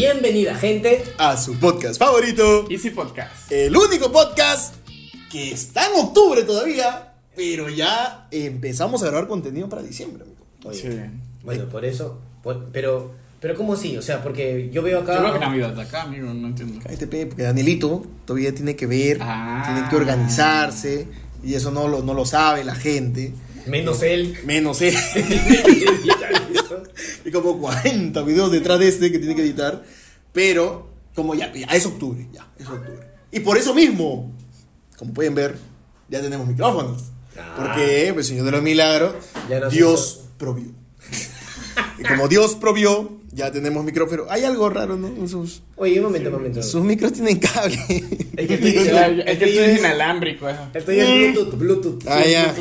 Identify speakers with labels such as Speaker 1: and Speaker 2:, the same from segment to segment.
Speaker 1: Bienvenida, gente.
Speaker 2: a su podcast favorito,
Speaker 3: Easy Podcast.
Speaker 2: el único podcast que está en octubre todavía, pero ya empezamos a grabar contenido para diciembre, amigo.
Speaker 1: Oye,
Speaker 3: Sí.
Speaker 1: Bueno, por eso. por- pero, pero ¿cómo así? O sea, porque yo veo acá.
Speaker 3: Yo creo que Navidad acá, amigo, no entiendo.
Speaker 2: Cállate, pe, porque Danielito todavía tiene que ver,
Speaker 3: Ah.
Speaker 2: tiene que organizarse, y eso no lo, no lo sabe la gente,
Speaker 1: Menos él.
Speaker 2: menos él. y como 40 videos detrás de este que tiene que editar, pero como ya, ya es octubre, ya, es octubre. Y por eso mismo, como pueden ver, ya tenemos micrófonos.
Speaker 1: Ah.
Speaker 2: Porque, pues, Señor de los Milagros,
Speaker 1: Ya nos
Speaker 2: Dios provió. y como Dios provió, ya tenemos micrófono. Hay algo raro, ¿no? En Sus,
Speaker 1: Oye, un momento, un momento.
Speaker 2: sus micros tienen cable.
Speaker 1: Es que el
Speaker 3: Es que inalámbrico,
Speaker 1: el tuyo es Bluetooth, Bluetooth.
Speaker 2: ah, ya.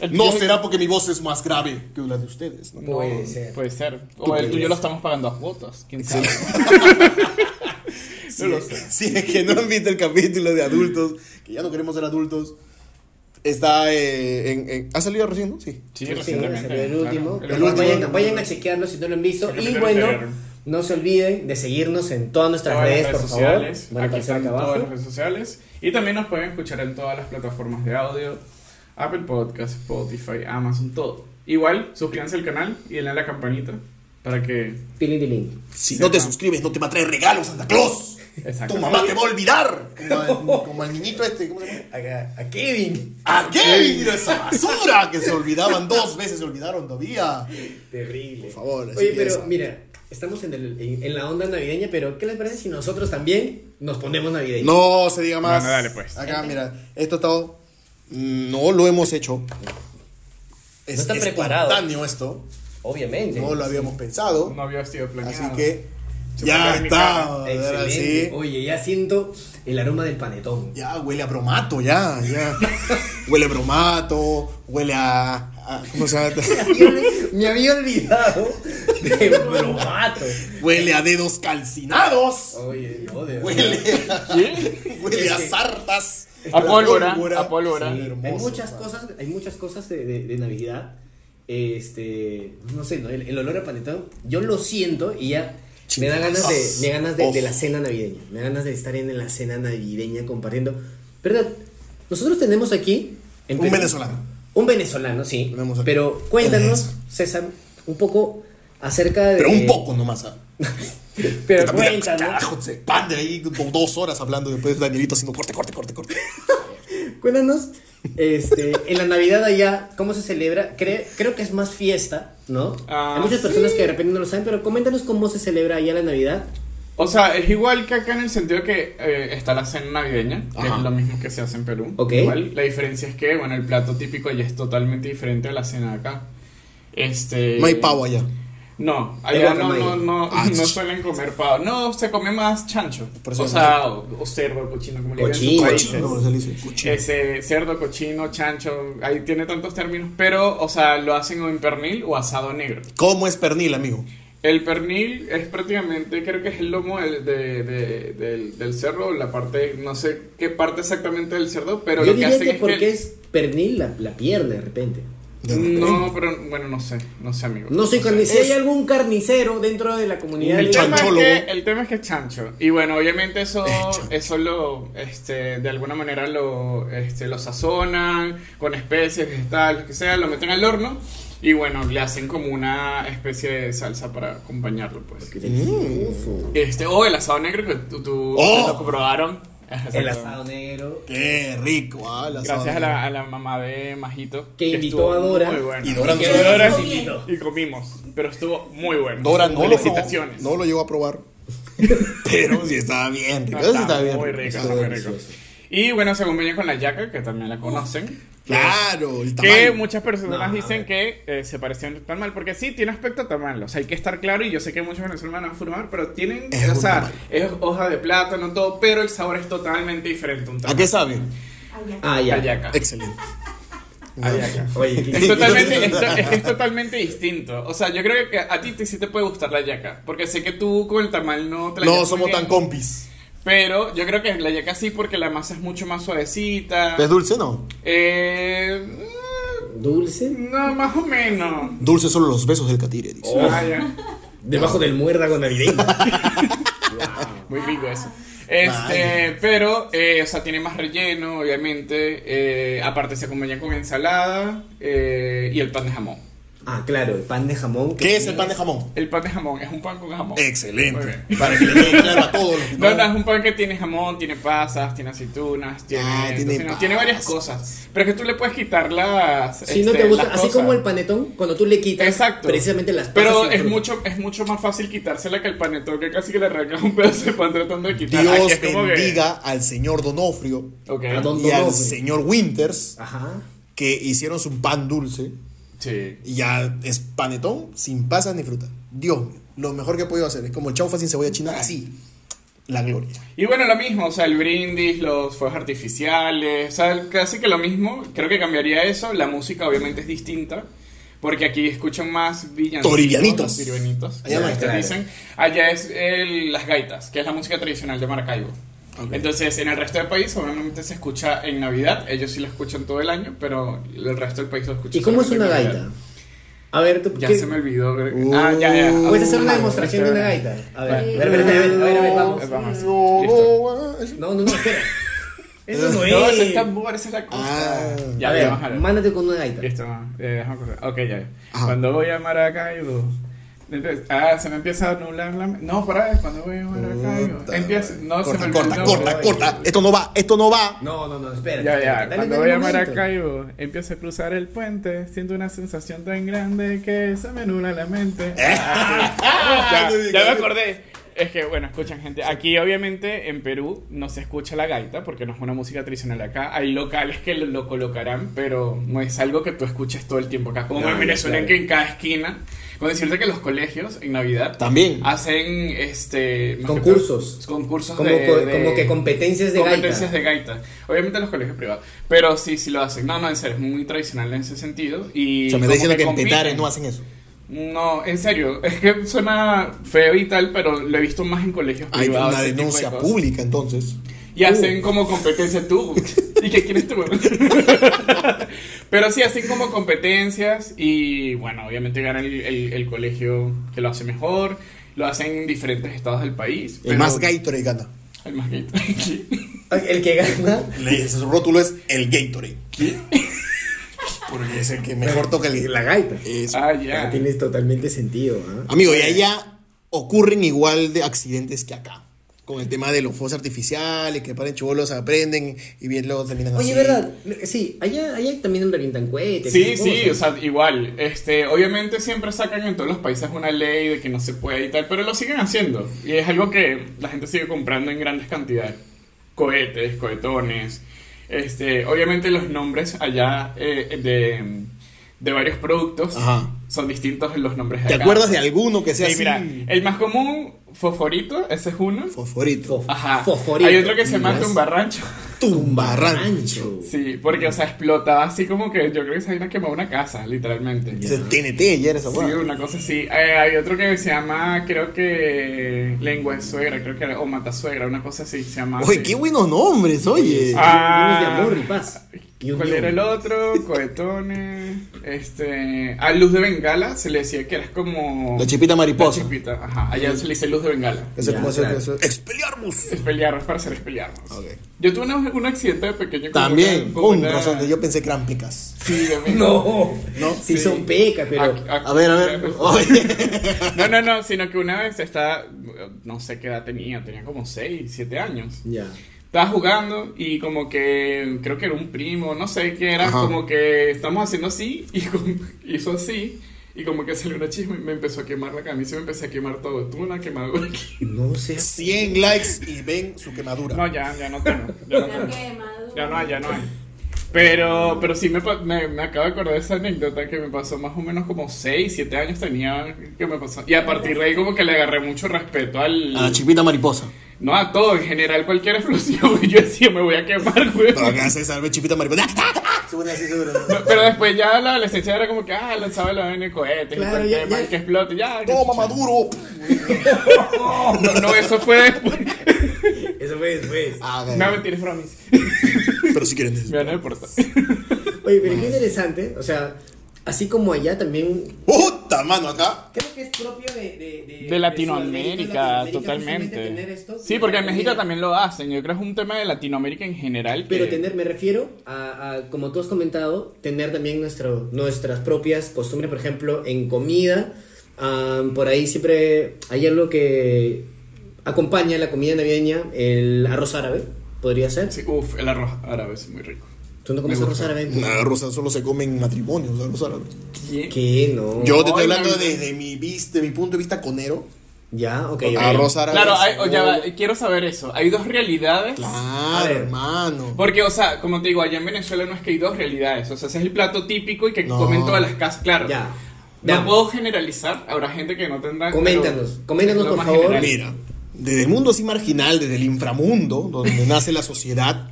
Speaker 3: El
Speaker 2: No
Speaker 3: tuyo-
Speaker 2: será porque mi voz es más grave que la de ustedes, ¿no?
Speaker 1: Puede ser.
Speaker 3: Puede ser.
Speaker 2: Tú
Speaker 3: O el tuyo lo estamos pagando a cuotas. ¿Quién sabe?
Speaker 2: Si, si es que no han visto el capítulo de adultos, que ya no queremos ser adultos, está eh, en, en- ¿Ha salido recién, no? Sí.
Speaker 3: Sí,
Speaker 1: Sí,
Speaker 3: recientemente.
Speaker 1: salió el último.
Speaker 3: claro.
Speaker 1: Pero
Speaker 2: El último.
Speaker 1: Vayan, vayan a chequearlo si no lo han visto.
Speaker 3: El
Speaker 1: Y
Speaker 3: capítulo
Speaker 1: bueno,
Speaker 3: anterior.
Speaker 1: no se olviden de seguirnos en todas nuestras
Speaker 3: Todas las
Speaker 1: redes,
Speaker 3: redes
Speaker 1: por
Speaker 3: sociales.
Speaker 1: favor. Van a
Speaker 3: Aquí
Speaker 1: aparecer
Speaker 3: están
Speaker 1: acá
Speaker 3: todas las
Speaker 1: abajo.
Speaker 3: redes sociales. Y también nos pueden escuchar en todas las plataformas de audio: Apple Podcast, Spotify, Amazon, todo. Igual, suscríbanse al canal y denle a la campanita para que.
Speaker 1: Tilín, tilín.
Speaker 2: Si no te suscribes, no te va a traer regalos, Santa Claus.
Speaker 3: Exacto.
Speaker 2: Tu mamá te va a olvidar. Como el, como niñito este, ¿cómo se llama?
Speaker 1: A, a Kevin.
Speaker 2: ¿A qué vino esa basura? Que se olvidaban dos veces, se olvidaron todavía.
Speaker 1: Terrible.
Speaker 2: Por favor, así
Speaker 1: Oye, pero
Speaker 2: esa.
Speaker 1: mira, estamos en, el- en- en la onda navideña, pero ¿qué les parece si nosotros también nos ponemos navideños?
Speaker 2: No se diga más.
Speaker 3: Bueno, dale, pues.
Speaker 2: Acá, mira, esto está. No lo hemos hecho. Es
Speaker 1: No está preparado.
Speaker 2: espontáneo esto.
Speaker 1: Obviamente.
Speaker 2: No lo habíamos pensado.
Speaker 3: No había sido planeado.
Speaker 2: Así que
Speaker 3: Se
Speaker 2: ya está.
Speaker 1: Excelente.
Speaker 2: sí.
Speaker 1: Oye, ya siento el aroma del panetón.
Speaker 2: Ya huele a bromato, ya, ya. huele a bromato, huele a. a- ¿Cómo se llama?
Speaker 1: Me había olvidado de bromato.
Speaker 2: huele a dedos calcinados.
Speaker 1: Oye, no, de
Speaker 2: Huele a,
Speaker 3: ¿Qué?
Speaker 2: huele a sartas.
Speaker 3: A pólvora, a pólvora.
Speaker 1: Sí,
Speaker 2: Hermoso,
Speaker 1: hay muchas
Speaker 2: pa.
Speaker 1: cosas, hay muchas cosas de, de- de Navidad. Este, no sé, ¿no? el, el olor a panetón, yo lo siento y ya me da ganas de, me da ganas de, de la cena navideña, me da ganas de estar en la cena navideña compartiendo. ¿Verdad? Nosotros tenemos aquí en
Speaker 2: Un
Speaker 1: Perú-
Speaker 2: venezolano.
Speaker 1: Un venezolano, sí.
Speaker 2: Tenemos aquí.
Speaker 1: Pero cuéntanos. César, un poco acerca de.
Speaker 2: Pero un poco nomás.
Speaker 1: Pero cuéntanos.
Speaker 2: Carajo, se pan de ahí como dos horas hablando después de Danielito haciendo corte, corte, corte, corte.
Speaker 1: Cuéntanos, este, en la Navidad allá, ¿cómo se celebra? Cre- creo que es más fiesta, ¿no?
Speaker 3: Ah,
Speaker 1: Hay muchas personas que de repente no lo saben, pero coméntanos cómo se celebra allá la Navidad.
Speaker 3: O sea, es igual que acá en el sentido que eh, está la cena navideña, que
Speaker 2: Ajá.
Speaker 3: es lo mismo que se hace en Perú.
Speaker 1: Ok.
Speaker 3: Igual, la diferencia es que, bueno, el plato típico ya es totalmente diferente a la cena de acá. Este...
Speaker 2: No hay pavo allá.
Speaker 3: No, allá no, no, no,
Speaker 2: Ah,
Speaker 3: no suelen comer pavo. No, se come más chancho. O sea, o, cerdo, cochino, como le digan en sus
Speaker 1: Cochino,
Speaker 3: países.
Speaker 2: No, se le dice cochino.
Speaker 3: Ese cerdo, cochino, chancho, ahí tiene tantos términos, pero, o sea, lo hacen o en pernil o asado negro.
Speaker 2: ¿Cómo es pernil, amigo?
Speaker 3: El pernil es prácticamente, creo que es el lomo del, de- de- del, del cerdo, la parte, no sé qué parte exactamente del cerdo, pero
Speaker 1: Yo
Speaker 3: lo que hacen
Speaker 1: que
Speaker 3: es
Speaker 1: porque
Speaker 3: que...
Speaker 1: es pernil la, la pierna de repente.
Speaker 3: No, pero bueno, no sé, no sé, amigo.
Speaker 1: No soy
Speaker 3: sé.
Speaker 1: carnicero. Si hay algún carnicero dentro de la comunidad
Speaker 2: Un
Speaker 3: El tema, es que, el tema es que es chancho. Y bueno, obviamente eso, eso lo, este, de alguna manera lo, este, lo sazonan con especies, vegetales, lo que sea, lo meten al horno y bueno, le hacen como una especie de salsa para acompañarlo, pues.
Speaker 1: Delicioso.
Speaker 3: Este, o el asado negro que tú, tú
Speaker 2: Oh.
Speaker 3: lo probaron.
Speaker 1: El asado negro.
Speaker 2: Qué rico, ah,
Speaker 3: Gracias a la, a la mamá de Majito.
Speaker 1: Que invitó a Dora.
Speaker 3: muy bueno.
Speaker 2: Y Dora
Speaker 3: Y
Speaker 2: nos-
Speaker 3: Dora
Speaker 1: nos
Speaker 3: sí-
Speaker 1: invitó.
Speaker 3: y comimos, pero estuvo muy bueno.
Speaker 2: Dora no lo,
Speaker 3: Felicitaciones.
Speaker 2: no lo llegó a probar. Pero sí estaba bien.
Speaker 3: No,
Speaker 2: sí estaba bien
Speaker 3: muy
Speaker 2: rico. Estaba
Speaker 3: muy rico. Y bueno, se acompaña con la yaca, que también la conocen.
Speaker 2: Claro, el
Speaker 3: Que
Speaker 2: tamaño.
Speaker 3: muchas personas
Speaker 1: No,
Speaker 3: dicen que eh, se parecen tan mal, porque sí, tiene aspecto tamal, o sea, hay que estar claro, y yo sé que muchos venezolanos van a formar, pero tienen,
Speaker 2: Es
Speaker 3: o sea,
Speaker 2: tamal.
Speaker 3: es hoja de plátano, todo, pero el sabor es totalmente diferente. Un
Speaker 2: ¿A
Speaker 3: tamal.
Speaker 2: qué sabe?
Speaker 1: Ah, ya.
Speaker 3: La yaca.
Speaker 2: Excelente.
Speaker 3: La yaca.
Speaker 1: Oye,
Speaker 3: Es
Speaker 1: ¿qué-
Speaker 3: totalmente, es, to- es que es totalmente distinto. O sea, yo creo que a ti te, sí te puede gustar la yaca. Porque sé que tú con el tamal no te la
Speaker 2: No somos tan
Speaker 3: bien.
Speaker 2: compis.
Speaker 3: Pero yo creo que la yaca sí porque la masa es mucho más suavecita.
Speaker 2: ¿Es dulce no?
Speaker 3: Eh,
Speaker 1: ¿Dulce?
Speaker 3: no, más o menos.
Speaker 2: Dulce solo los besos del catire, dice.
Speaker 1: Oh.
Speaker 3: Ah, ya.
Speaker 1: Debajo del muérdago navideño.
Speaker 3: Muy rico eso. Este, pero, eh, o sea, tiene más relleno, obviamente. eh, aparte se acompaña con ensalada eh, y el pan de jamón.
Speaker 1: Ah, claro, el pan de jamón. que
Speaker 2: ¿Qué es el pan de jamón?
Speaker 3: El pan de jamón es un pan con jamón.
Speaker 2: Excelente. Para que le quede claro a todos los
Speaker 3: No, no, es un pan que tiene jamón, tiene pasas, tiene aceitunas, tiene,
Speaker 2: Ah, tiene
Speaker 3: varias cosas. Pero es que tú le puedes quitar las.
Speaker 1: Si no
Speaker 3: este,
Speaker 1: te gusta,
Speaker 3: las
Speaker 1: así como el panetón, cuando tú le quitas
Speaker 3: Exacto.
Speaker 1: precisamente las pasas
Speaker 3: Pero es mucho, es mucho más fácil quitársela que el panetón, que casi que le arrancas un pedazo de pan tratando de quitar.
Speaker 2: Dios
Speaker 3: que-
Speaker 2: bendiga al señor Donofrio
Speaker 3: Ok.
Speaker 1: A don-
Speaker 2: y al señor Winters
Speaker 1: Ajá.
Speaker 2: que hicieron su pan dulce
Speaker 3: Sí.
Speaker 2: y ya es panetón sin pasas ni fruta. Dios mío, lo mejor que he podido hacer es como el chaufa sin cebolla china, así. La gloria.
Speaker 3: Y bueno, lo mismo, o sea, el brindis, los fuegos artificiales, o sea, casi que lo mismo. Creo que cambiaría eso. La música obviamente es distinta. Porque aquí escuchan más villancicos.
Speaker 2: Toribianitos. Allá
Speaker 3: dicen. Allá es el- las gaitas, que es la música tradicional de Maracaibo. Entonces, en el resto del país, obviamente se escucha en Navidad. Ellos sí lo escuchan todo el año, pero el resto del país lo escucha
Speaker 1: ¿Y cómo es una gaita?
Speaker 3: Navidad.
Speaker 1: A ver, tú.
Speaker 3: Ya
Speaker 1: ¿qué-
Speaker 3: se me olvidó.
Speaker 2: Uh,
Speaker 3: ah, ya, ya.
Speaker 1: ¿Puedes hacer una demostración de una gaita? A ver, a
Speaker 3: Vale.
Speaker 1: ver, a ver, a ver, a ver, a ver, vamos.
Speaker 3: Vamos. Listo.
Speaker 1: No, no, no, espera. Eso no
Speaker 3: No,
Speaker 1: es.
Speaker 3: ese es tambor, esa es la cosa.
Speaker 2: Ah.
Speaker 3: ya,
Speaker 1: a
Speaker 3: ya,
Speaker 1: ver,
Speaker 3: vamos a ver.
Speaker 1: mándate con una gaita.
Speaker 3: Listo, eh, déjame correr. Ok, ya.
Speaker 2: Ajá.
Speaker 3: Cuando voy a Maracaibo. Ah, se me empieza a nublar la. No, para, cuando voy a Maracaibo. Empieza. No, se me
Speaker 2: corta,
Speaker 3: olvidó.
Speaker 2: corta, corta. Esto no va, esto no va.
Speaker 1: No, no, no, espera.
Speaker 3: Ya,
Speaker 1: espera,
Speaker 3: ya.
Speaker 1: dale,
Speaker 3: Cuando
Speaker 1: dale
Speaker 3: voy a. Maracaibo, empiezo a cruzar el puente. Siento una sensación tan grande que se me nubla la mente. Ah, sí. ya, ya me acordé. Es que, bueno, escuchan, gente. Aquí, obviamente, en Perú no se escucha la gaita porque no es una música tradicional acá. Hay locales que lo, lo colocarán, pero no es algo que tú escuches todo el tiempo acá. Como
Speaker 1: No,
Speaker 3: en Venezuela,
Speaker 1: claro.
Speaker 3: que en cada esquina. Con decirte que los colegios en Navidad
Speaker 2: También.
Speaker 3: hacen este que
Speaker 1: Concursos.
Speaker 3: concursos
Speaker 1: Como,
Speaker 3: de,
Speaker 1: co-
Speaker 3: de-
Speaker 1: como que competencias de
Speaker 3: competencias
Speaker 1: gaita.
Speaker 3: de gaita. Obviamente los colegios privados. Pero sí, sí lo hacen. No, no, en serio, es muy tradicional en ese sentido. Y
Speaker 2: O sea, me está diciendo que en. Petare no hacen eso.
Speaker 3: No, en serio, es que suena feo y tal, pero lo he visto más en colegios
Speaker 2: Hay
Speaker 3: privados.
Speaker 2: una
Speaker 3: tipo de
Speaker 2: denuncia pública entonces.
Speaker 3: Y hacen como competencia tú. ¿Y qué quieres tú? Pero sí, hacen como competencias y bueno, obviamente gana el, el- el colegio que lo hace mejor. Lo hacen en diferentes estados del país.
Speaker 2: El
Speaker 3: pero-
Speaker 2: más Gatorade gana.
Speaker 3: El más gay.
Speaker 1: El que gana.
Speaker 2: Le- Su rótulo es el Gatorade. Porque es el que mejor toca el
Speaker 1: La gaita.
Speaker 2: Eso.
Speaker 3: ah,
Speaker 1: Ya tienes totalmente sentido. ¿ah?
Speaker 2: Amigo, y allá ocurren igual de accidentes que acá. Con el tema de los fuegos artificiales, que paren chubolos, aprenden y bien luego terminan así.
Speaker 1: Oye, ¿verdad? Sí, allá, allá también revientan cohetes.
Speaker 3: Sí, sí, o sea, igual. Este, obviamente siempre sacan en todos los países una ley de que no se puede y tal, pero lo siguen haciendo. Y es algo que la gente sigue comprando en grandes cantidades. Cohetes, cohetones. Este, obviamente los nombres allá eh, de, de varios productos
Speaker 2: Ajá.
Speaker 3: son distintos de los nombres de
Speaker 2: ¿Te
Speaker 3: acá.
Speaker 2: acuerdas de alguno que sea
Speaker 3: Sí,
Speaker 2: así?
Speaker 3: mira, el más común, fosforito, ese es uno.
Speaker 2: Fosforito.
Speaker 1: Fo-
Speaker 3: Ajá.
Speaker 1: Fosforito.
Speaker 3: Hay otro que se llama tumbarrancho.
Speaker 2: Tumbarrancho.
Speaker 3: Sí, porque, o sea, explotaba así como que yo creo que se había quemado una casa, literalmente.
Speaker 2: Es TNT, ya era esa
Speaker 3: Sí, una cosa así. Eh, hay otro que se llama, creo que lengua de suegra, creo que era, o matasuegra, una cosa así se llama.
Speaker 2: Oye,
Speaker 3: así.
Speaker 2: qué buenos nombres, oye.
Speaker 3: Ah.
Speaker 1: De amor y paz. Un
Speaker 3: ¿Cuál
Speaker 1: guion.
Speaker 3: era el otro? Cohetones. Este. A luz de bengala se le decía que eras como.
Speaker 2: La chipita mariposa.
Speaker 3: La chipita, ajá. Allá se le dice luz de bengala.
Speaker 2: Ese
Speaker 1: Ya,
Speaker 2: como
Speaker 1: claro.
Speaker 2: Expelliarmus.
Speaker 3: Espeliarnos para ser espeliarnos.
Speaker 2: Ok.
Speaker 3: Yo tuve una- un accidente de pequeño. con
Speaker 2: También,
Speaker 3: con
Speaker 2: con
Speaker 3: una-
Speaker 2: razón, yo pensé que eran pecas.
Speaker 3: Sí, de mí.
Speaker 1: No,
Speaker 2: No,
Speaker 1: sí,
Speaker 3: sí.
Speaker 1: son pecas, pero.
Speaker 3: A-
Speaker 2: A ver, a ver.
Speaker 3: No, no, no, sino que una vez estaba, no sé qué edad tenía, tenía como 6, 7 años.
Speaker 1: Ya.
Speaker 3: Estaba jugando y como que creo que era un primo, no sé qué era,
Speaker 2: Ajá.
Speaker 3: como que estamos haciendo así y como- hizo así y como que salió una chisma y me empezó a quemar la camisa y me empecé a quemar todo. Tuve una quemadura aquí.
Speaker 1: No sé.
Speaker 2: 100 likes y ven su quemadura.
Speaker 3: No, ya, ya no tengo. Ya no, tengo. Ya no hay, ya no hay. Pero, pero sí me, me, me acabo de acordar de esa anécdota que me pasó más o menos como 6, 7 años tenía que me pasó. Y a partir de ahí como que le agarré mucho respeto al...
Speaker 2: A la chipita mariposa.
Speaker 3: No a todo, en general cualquier explosión. Yo decía, me voy a quemar, güey.
Speaker 2: Pero acá se salve chipita mariposa. Se pone así seguro.
Speaker 3: Pero después ya la adolescencia era como que, ah, lanzaba la vaina de cohetes
Speaker 1: Claro,
Speaker 3: y
Speaker 1: ya-
Speaker 3: que explote, ya.
Speaker 2: Toma maduro.
Speaker 3: No, no, eso fue después.
Speaker 1: Eso fue después.
Speaker 2: Ah.
Speaker 3: No, mentira, es bromis.
Speaker 2: Pero si quieren.
Speaker 3: Me van a deportar.
Speaker 1: Oye, pero qué interesante. O sea, así como allá también.
Speaker 2: ¡Puta! mano, acá.
Speaker 1: Creo que es propio de, de, de,
Speaker 3: De Latinoamérica, totalmente.
Speaker 1: justamente tener esto.
Speaker 3: Sí, porque en México también lo hacen. Yo creo que es un tema de Latinoamérica en general.
Speaker 1: Pero
Speaker 3: que-
Speaker 1: tener, me refiero a, a, como tú has comentado, tener también nuestro, nuestras propias costumbres, por ejemplo, en comida. ah, por ahí siempre hay algo que acompaña la comida navideña, el arroz árabe, podría ser.
Speaker 3: Sí, uf, el arroz árabe es muy rico.
Speaker 1: ¿Tú no comes
Speaker 3: Me
Speaker 1: arroz árabe?
Speaker 2: Nada, Rosa, solo se come en matrimonios, arroz árabe.
Speaker 1: ¿Qué? No.
Speaker 2: Yo te estoy hablando desde mi, vis- de mi punto de vista conero.
Speaker 1: Ya, ok. ok.
Speaker 2: Arroz árabe.
Speaker 3: Claro, hay- o ya va, quiero saber eso. Hay dos realidades.
Speaker 2: Claro, hermano.
Speaker 3: Porque, o sea, como te digo, allá en Venezuela no es que hay dos realidades. O sea, ese es el plato típico y que
Speaker 2: No.
Speaker 3: comen todas las casas. Claro.
Speaker 1: Ya.
Speaker 3: No puedo generalizar. Habrá gente que no tendrá.
Speaker 1: Coméntanos, coméntanos, por favor.
Speaker 3: general.
Speaker 2: Mira, desde el mundo así marginal, desde el inframundo, donde nace la sociedad,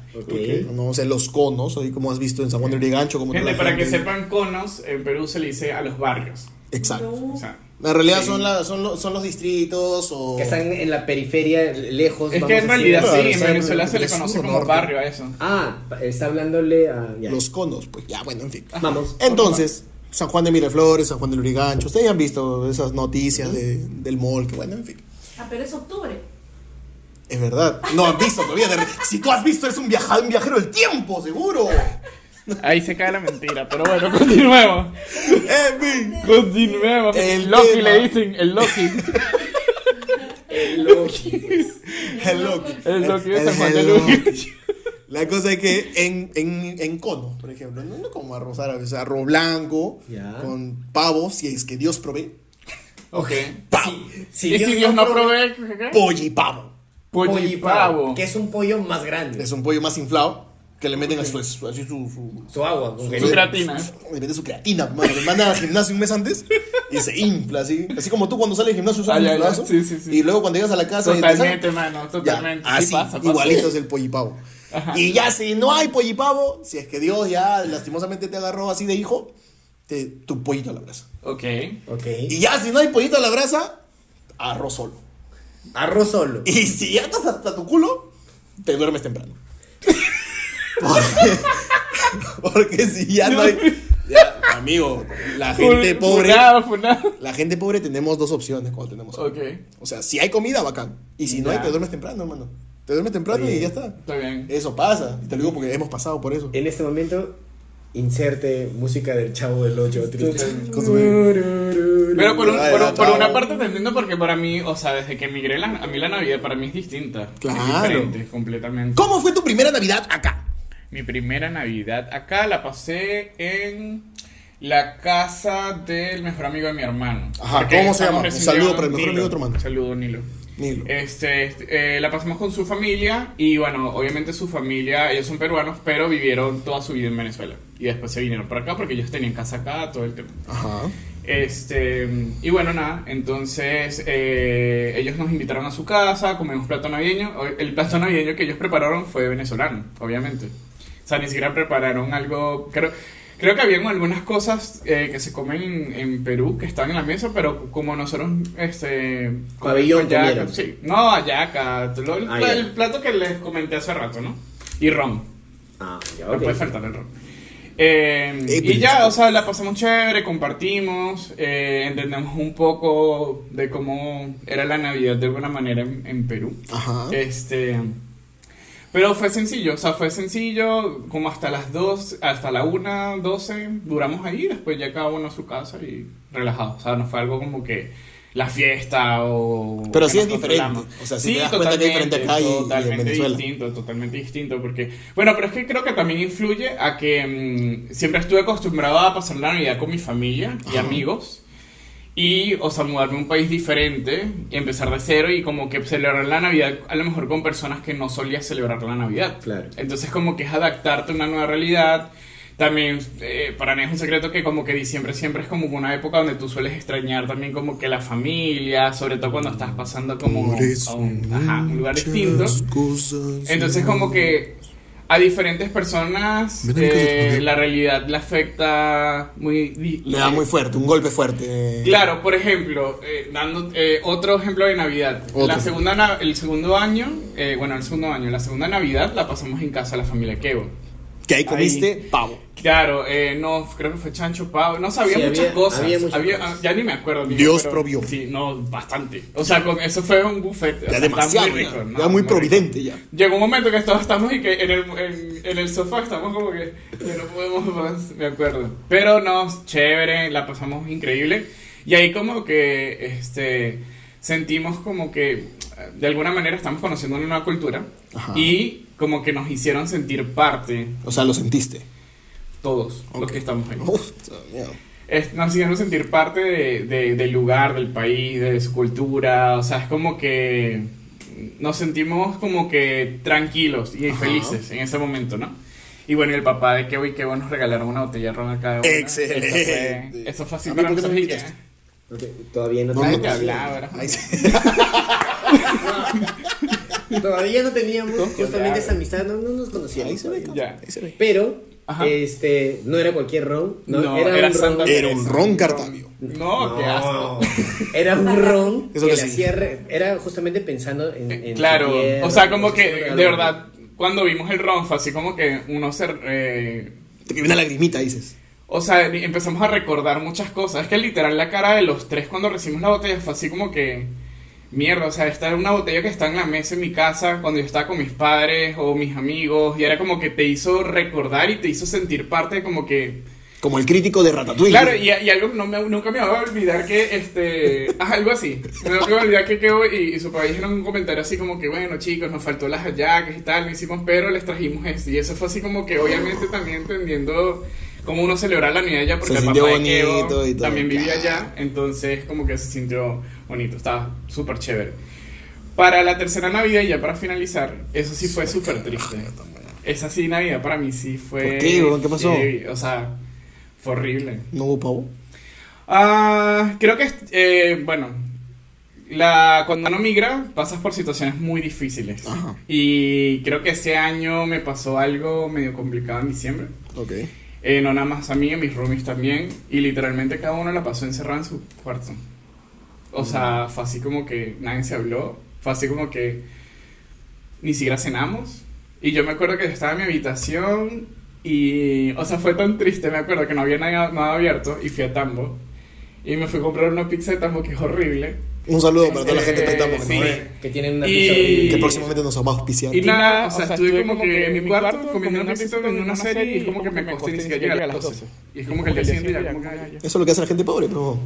Speaker 2: no o sea, los conos, ahí como has visto en San Juan del Brigancho, como
Speaker 3: Gente, para que sepan, conos en Perú se le dice a los barrios.
Speaker 2: Exacto.
Speaker 3: O sea,
Speaker 2: En realidad
Speaker 3: Sí.
Speaker 2: son, la- son, los, son los distritos o...
Speaker 1: Que están en la periferia, lejos.
Speaker 3: es
Speaker 1: vamos
Speaker 3: que en realidad sí, en Venezuela
Speaker 2: el-
Speaker 3: se le conoce como
Speaker 2: norte.
Speaker 3: barrio a eso.
Speaker 1: Ah, está hablándole a. ya.
Speaker 2: Los conos, pues ya, bueno, en fin.
Speaker 1: Vamos.
Speaker 2: Entonces, San Juan de Miraflores, San Juan del Urigancho, ustedes ya han visto esas noticias de, del mall, que bueno, en fin.
Speaker 4: Ah, pero es octubre.
Speaker 2: Es verdad. No han visto todavía. de re- si tú has visto, eres un, viaja- un viajero del tiempo, seguro.
Speaker 3: Ahí se cae la mentira, pero bueno, continuemos.
Speaker 2: En fin.
Speaker 3: Continuemos.
Speaker 2: El
Speaker 3: Loki
Speaker 2: tema.
Speaker 3: le dicen, el Loki.
Speaker 1: El Loki.
Speaker 2: El Loki.
Speaker 3: El Loki de
Speaker 2: El-
Speaker 3: San Juan
Speaker 2: el
Speaker 3: del
Speaker 2: Loki.
Speaker 3: Urigancho.
Speaker 2: La cosa es que en, en, en cono, por ejemplo, no, no como arroz árabe, o sea, arroz blanco,
Speaker 1: Ya.
Speaker 2: con pavo, si es que Dios provee,
Speaker 3: Ok.
Speaker 2: pavo,
Speaker 3: y si Dios no provee,
Speaker 2: pollo y pavo.
Speaker 3: Pollo y pavo.
Speaker 1: Que es un pollo más grande.
Speaker 2: Es un pollo más inflado que le meten así, así su, su,
Speaker 1: Su agua.
Speaker 3: Su
Speaker 1: que-
Speaker 3: creatina.
Speaker 2: Le meten su creatina, mano. Le mandan al gimnasio un mes antes y se infla así. Así como tú cuando sales del gimnasio usas
Speaker 3: Ah,
Speaker 2: un
Speaker 3: ya, ya.
Speaker 2: inflazo.
Speaker 3: Sí, sí, sí.
Speaker 2: Y luego cuando llegas a la casa
Speaker 3: Totalmente,
Speaker 2: sale-
Speaker 3: mano,
Speaker 2: Ya,
Speaker 3: totalmente. Sí
Speaker 2: así,
Speaker 3: pasa, pasa.
Speaker 2: igualito es el pollipavo. Y ya si no hay pollipavo, si es que Dios ya lastimosamente te agarró así de hijo, te, tu pollito a la brasa.
Speaker 3: Ok.
Speaker 1: Ok.
Speaker 2: Y ya si no hay pollito a la brasa, arroz solo.
Speaker 1: Arroz solo.
Speaker 2: Y si ya estás hasta tu culo, te duermes temprano. Porque, porque si ya no hay... ya, amigo, la gente pobre... La gente pobre tenemos dos opciones cuando tenemos hambre.
Speaker 3: Ok.
Speaker 2: O sea, si hay comida, bacán. Y si no hay, te duermes temprano, hermano. Te duermes temprano
Speaker 1: Oye.
Speaker 2: y ya está.
Speaker 3: Está bien.
Speaker 2: Eso pasa. Y te lo digo porque hemos pasado por eso.
Speaker 1: En este momento, inserte música del chavo del 8 triste.
Speaker 3: Pero por, un- por- una parte te entiendo porque para mí, o sea, desde que emigré, la- a mí la Navidad para mí es distinta.
Speaker 2: Claro.
Speaker 3: Es diferente, completamente.
Speaker 2: ¿Cómo fue tu primera Navidad acá?
Speaker 3: Mi primera Navidad acá la pasé en la casa del mejor amigo de mi hermano.
Speaker 2: Ajá, ¿cómo se llama? Un saludo para el mejor
Speaker 3: Nilo.
Speaker 2: amigo de tu hermano.
Speaker 3: Saludo, Nilo.
Speaker 2: Nilo.
Speaker 3: Este, este, eh, la pasamos con su familia y bueno, obviamente su familia, ellos son peruanos, pero vivieron toda su vida en Venezuela. Y después se vinieron para acá porque ellos tenían casa acá, todo el tema.
Speaker 2: Ajá.
Speaker 3: Este, y bueno, nada, entonces eh, ellos nos invitaron a su casa, comimos plato navideño. El plato navideño que ellos prepararon fue venezolano, obviamente. O sea, ni siquiera prepararon algo. Creo, creo que habían algunas cosas eh, que se comen en, en Perú que están en la mesa, pero como nosotros. Este,
Speaker 1: Pabellón.
Speaker 3: Sí, no, ayaca, lo-
Speaker 1: Ah,
Speaker 3: el plato que les comenté hace rato, ¿no? Y ron.
Speaker 1: Ah, ya,
Speaker 3: No
Speaker 1: ok.
Speaker 3: puede faltar el ron. Eh,
Speaker 2: Eh,
Speaker 3: y ya, o sea, la pasamos chévere, compartimos, eh, entendemos un poco de cómo era la Navidad de alguna manera en, en Perú.
Speaker 2: Ajá.
Speaker 3: Este, pero fue sencillo, o sea, fue sencillo, como hasta las 2, hasta la 1, 12, duramos ahí, después ya cada uno a su casa y relajado. O sea, no fue algo como que la fiesta o...
Speaker 2: Pero sí es diferente. O sea, si te das cuenta que es diferente acá y- y en
Speaker 3: totalmente
Speaker 2: Venezuela.
Speaker 3: distinto, totalmente distinto, porque... Bueno, pero es que creo que también influye a que mm, siempre estuve acostumbrado a pasar la Navidad con mi familia y
Speaker 2: Ajá.
Speaker 3: amigos. Y, o sea, mudarme a un país diferente y empezar de cero y como que celebrar la Navidad a lo mejor con personas que no solías celebrar la Navidad.
Speaker 1: Claro.
Speaker 3: Entonces como que es adaptarte a una nueva realidad. También eh, para mí es un secreto que como que diciembre siempre es como una época donde tú sueles extrañar también como que la familia, sobre todo cuando estás pasando como a un, ajá, un lugar distinto. Entonces como que a diferentes personas eh, la realidad le afecta muy...
Speaker 2: Le da muy fuerte, un golpe fuerte.
Speaker 3: Claro, por ejemplo, eh, dando eh, otro ejemplo de Navidad.
Speaker 2: Otro.
Speaker 3: La segunda, na- el segundo año, eh, bueno, el segundo año, la segunda Navidad la pasamos en casa de la familia Kevo.
Speaker 2: Que ahí comiste
Speaker 3: Ahí.
Speaker 2: pavo.
Speaker 3: Claro, eh, no, creo que fue chancho pavo. No sabía
Speaker 1: Sí,
Speaker 3: muchas
Speaker 1: había-
Speaker 3: cosas.
Speaker 1: había muchas
Speaker 3: Había-
Speaker 1: cosas.
Speaker 3: Ya ni me acuerdo. ni
Speaker 2: Dios
Speaker 3: pero-
Speaker 2: provió.
Speaker 3: Sí, no, bastante. O sea, con eso fue un buffet. o
Speaker 2: Ya
Speaker 3: sea,
Speaker 2: demasiado,
Speaker 3: está muy
Speaker 2: ya.
Speaker 3: rico, ¿no?
Speaker 2: Ya muy
Speaker 3: rico.
Speaker 2: providente, ya.
Speaker 3: Llegó un momento que todos estamos y que en el, en, en el sofá estamos como que, que no podemos más, me acuerdo. Pero no, chévere, la pasamos increíble. Y ahí como que este, sentimos como que de alguna manera estamos conociendo una nueva cultura
Speaker 2: Ajá.
Speaker 3: y como que nos hicieron sentir parte,
Speaker 2: O sea, lo sentiste.
Speaker 3: todos los
Speaker 2: Ok.
Speaker 3: que estamos ahí.
Speaker 2: Miedo.
Speaker 3: Es- nos hicieron sentir parte de- de- del lugar, del país, de su cultura. O sea, es como que nos sentimos como que tranquilos y
Speaker 2: Ajá.
Speaker 3: felices en ese momento, ¿no? Y bueno, y el papá de Kevo y Kevo nos regalaron una botella de ron a cada uno.
Speaker 2: Excelente.
Speaker 3: Eso fue, así
Speaker 2: A mí,
Speaker 3: para
Speaker 2: ¿por qué no me
Speaker 3: nosotros
Speaker 1: todavía no,
Speaker 2: No, no,
Speaker 3: te
Speaker 2: no,
Speaker 3: hablaba.
Speaker 1: Todavía no teníamos
Speaker 3: No,
Speaker 1: justamente esa amistad, no, no nos conocíamos.
Speaker 2: Ahí se ve.
Speaker 1: todavía.
Speaker 3: Ya.
Speaker 2: Ahí se ve.
Speaker 1: Pero,
Speaker 3: Ajá.
Speaker 1: este, no era cualquier ron, no,
Speaker 3: No,
Speaker 1: era,
Speaker 3: era
Speaker 1: un ron.
Speaker 2: Era un ron Cartavio.
Speaker 3: No, qué asco.
Speaker 1: Era un ron
Speaker 2: Eso
Speaker 1: que
Speaker 2: que
Speaker 1: le
Speaker 2: sí.
Speaker 1: hacía re- era justamente pensando en, en su
Speaker 3: Claro,
Speaker 1: tierra,
Speaker 3: o sea, como
Speaker 1: en
Speaker 3: que de
Speaker 1: ¿no?
Speaker 3: verdad, cuando vimos el ron fue así como que uno se... eh,
Speaker 2: Te cayó una lagrimita, dices.
Speaker 3: O sea, empezamos a recordar muchas cosas. Es que literal la cara de los tres cuando recibimos la botella fue así como que... Mierda, o sea, esta era una botella que está en la mesa en mi casa cuando yo estaba con mis padres o mis amigos y era como que te hizo recordar y te hizo sentir parte de como que...
Speaker 2: Como el crítico de Ratatouille.
Speaker 3: Claro, y, y algo no me, nunca me va a olvidar que, este, ah, algo así. Nunca me va a olvidar que Keo y, y su papá dijeron un comentario así como que, bueno, chicos, nos faltó las hallacas y tal, no hicimos, pero les trajimos esto. Y eso fue así como que, obviamente, también entendiendo cómo uno celebra la Navidad ya, porque
Speaker 2: Se
Speaker 3: el papá de
Speaker 2: bonito y todo,
Speaker 3: también vivía allá, entonces como que se sintió bonito, estaba súper chévere. Para la tercera Navidad, y ya para finalizar, eso sí fue súper triste. Esa sí, Navidad para mí sí fue...
Speaker 2: ¿Por qué? ¿Qué pasó?
Speaker 3: O sea, fue horrible.
Speaker 2: ¿No hubo pavo?
Speaker 3: Ah, creo que, eh, bueno, la, cuando uno migra pasas por situaciones muy difíciles.
Speaker 2: Ajá.
Speaker 3: Y creo que ese año me pasó algo medio complicado en diciembre.
Speaker 2: Ok.
Speaker 3: Eh, no nada más a mí, a mis roomies también. Y literalmente cada uno la pasó encerrada en su cuarto. O sea, fue así como que nadie se habló. Fue así como que ni siquiera cenamos. Y yo me acuerdo que estaba en mi habitación y, o sea, fue tan triste, me acuerdo que no había nada, nada abierto y fui a Tambo. Y me fui a comprar una pizza de Tambo que es horrible.
Speaker 2: Un saludo para toda la gente de Tambo que
Speaker 3: sí.
Speaker 2: nos ve.
Speaker 1: Que tienen una
Speaker 3: Y-
Speaker 1: pizza.
Speaker 2: Que próximamente nos vamos a auspiciar.
Speaker 3: Y nada, o sea, estuve como que en mi cuarto comiendo una pizza en una serie y es como que me acosté y ni siquiera llega a las 12. Y es como que el día siguiente ya como que...
Speaker 2: Eso es lo que hace la gente pobre, pero.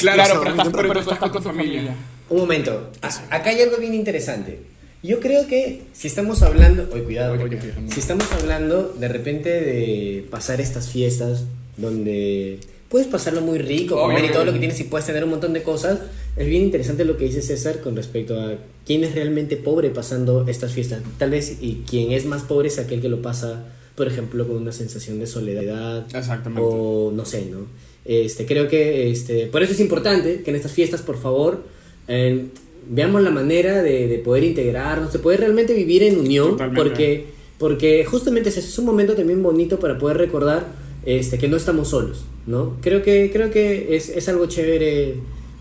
Speaker 3: Claro, pero estás, pero tú estás con tu familia.
Speaker 1: Un momento, a- acá hay algo bien interesante. Yo creo que si estamos hablando, oye, cuidado,
Speaker 3: Oye, cuidado.
Speaker 1: si estamos hablando de repente de pasar estas fiestas donde puedes pasarlo muy rico, comer y todo lo que tienes y puedes tener un montón de cosas, es bien interesante lo que dice César con respecto a quién es realmente pobre pasando estas fiestas. Tal vez y quien es más pobre es aquel que lo pasa, por ejemplo, con una sensación de soledad
Speaker 3: Exactamente.
Speaker 1: o no sé, ¿no? Este, creo que este, por eso es importante que en estas fiestas, por favor, eh, veamos la manera de, de poder integrarnos, de poder realmente vivir en unión,
Speaker 3: Totalmente.
Speaker 1: porque, porque justamente ese es un momento también bonito para poder recordar este, que no estamos solos, ¿no? Creo que, creo que es, es algo chévere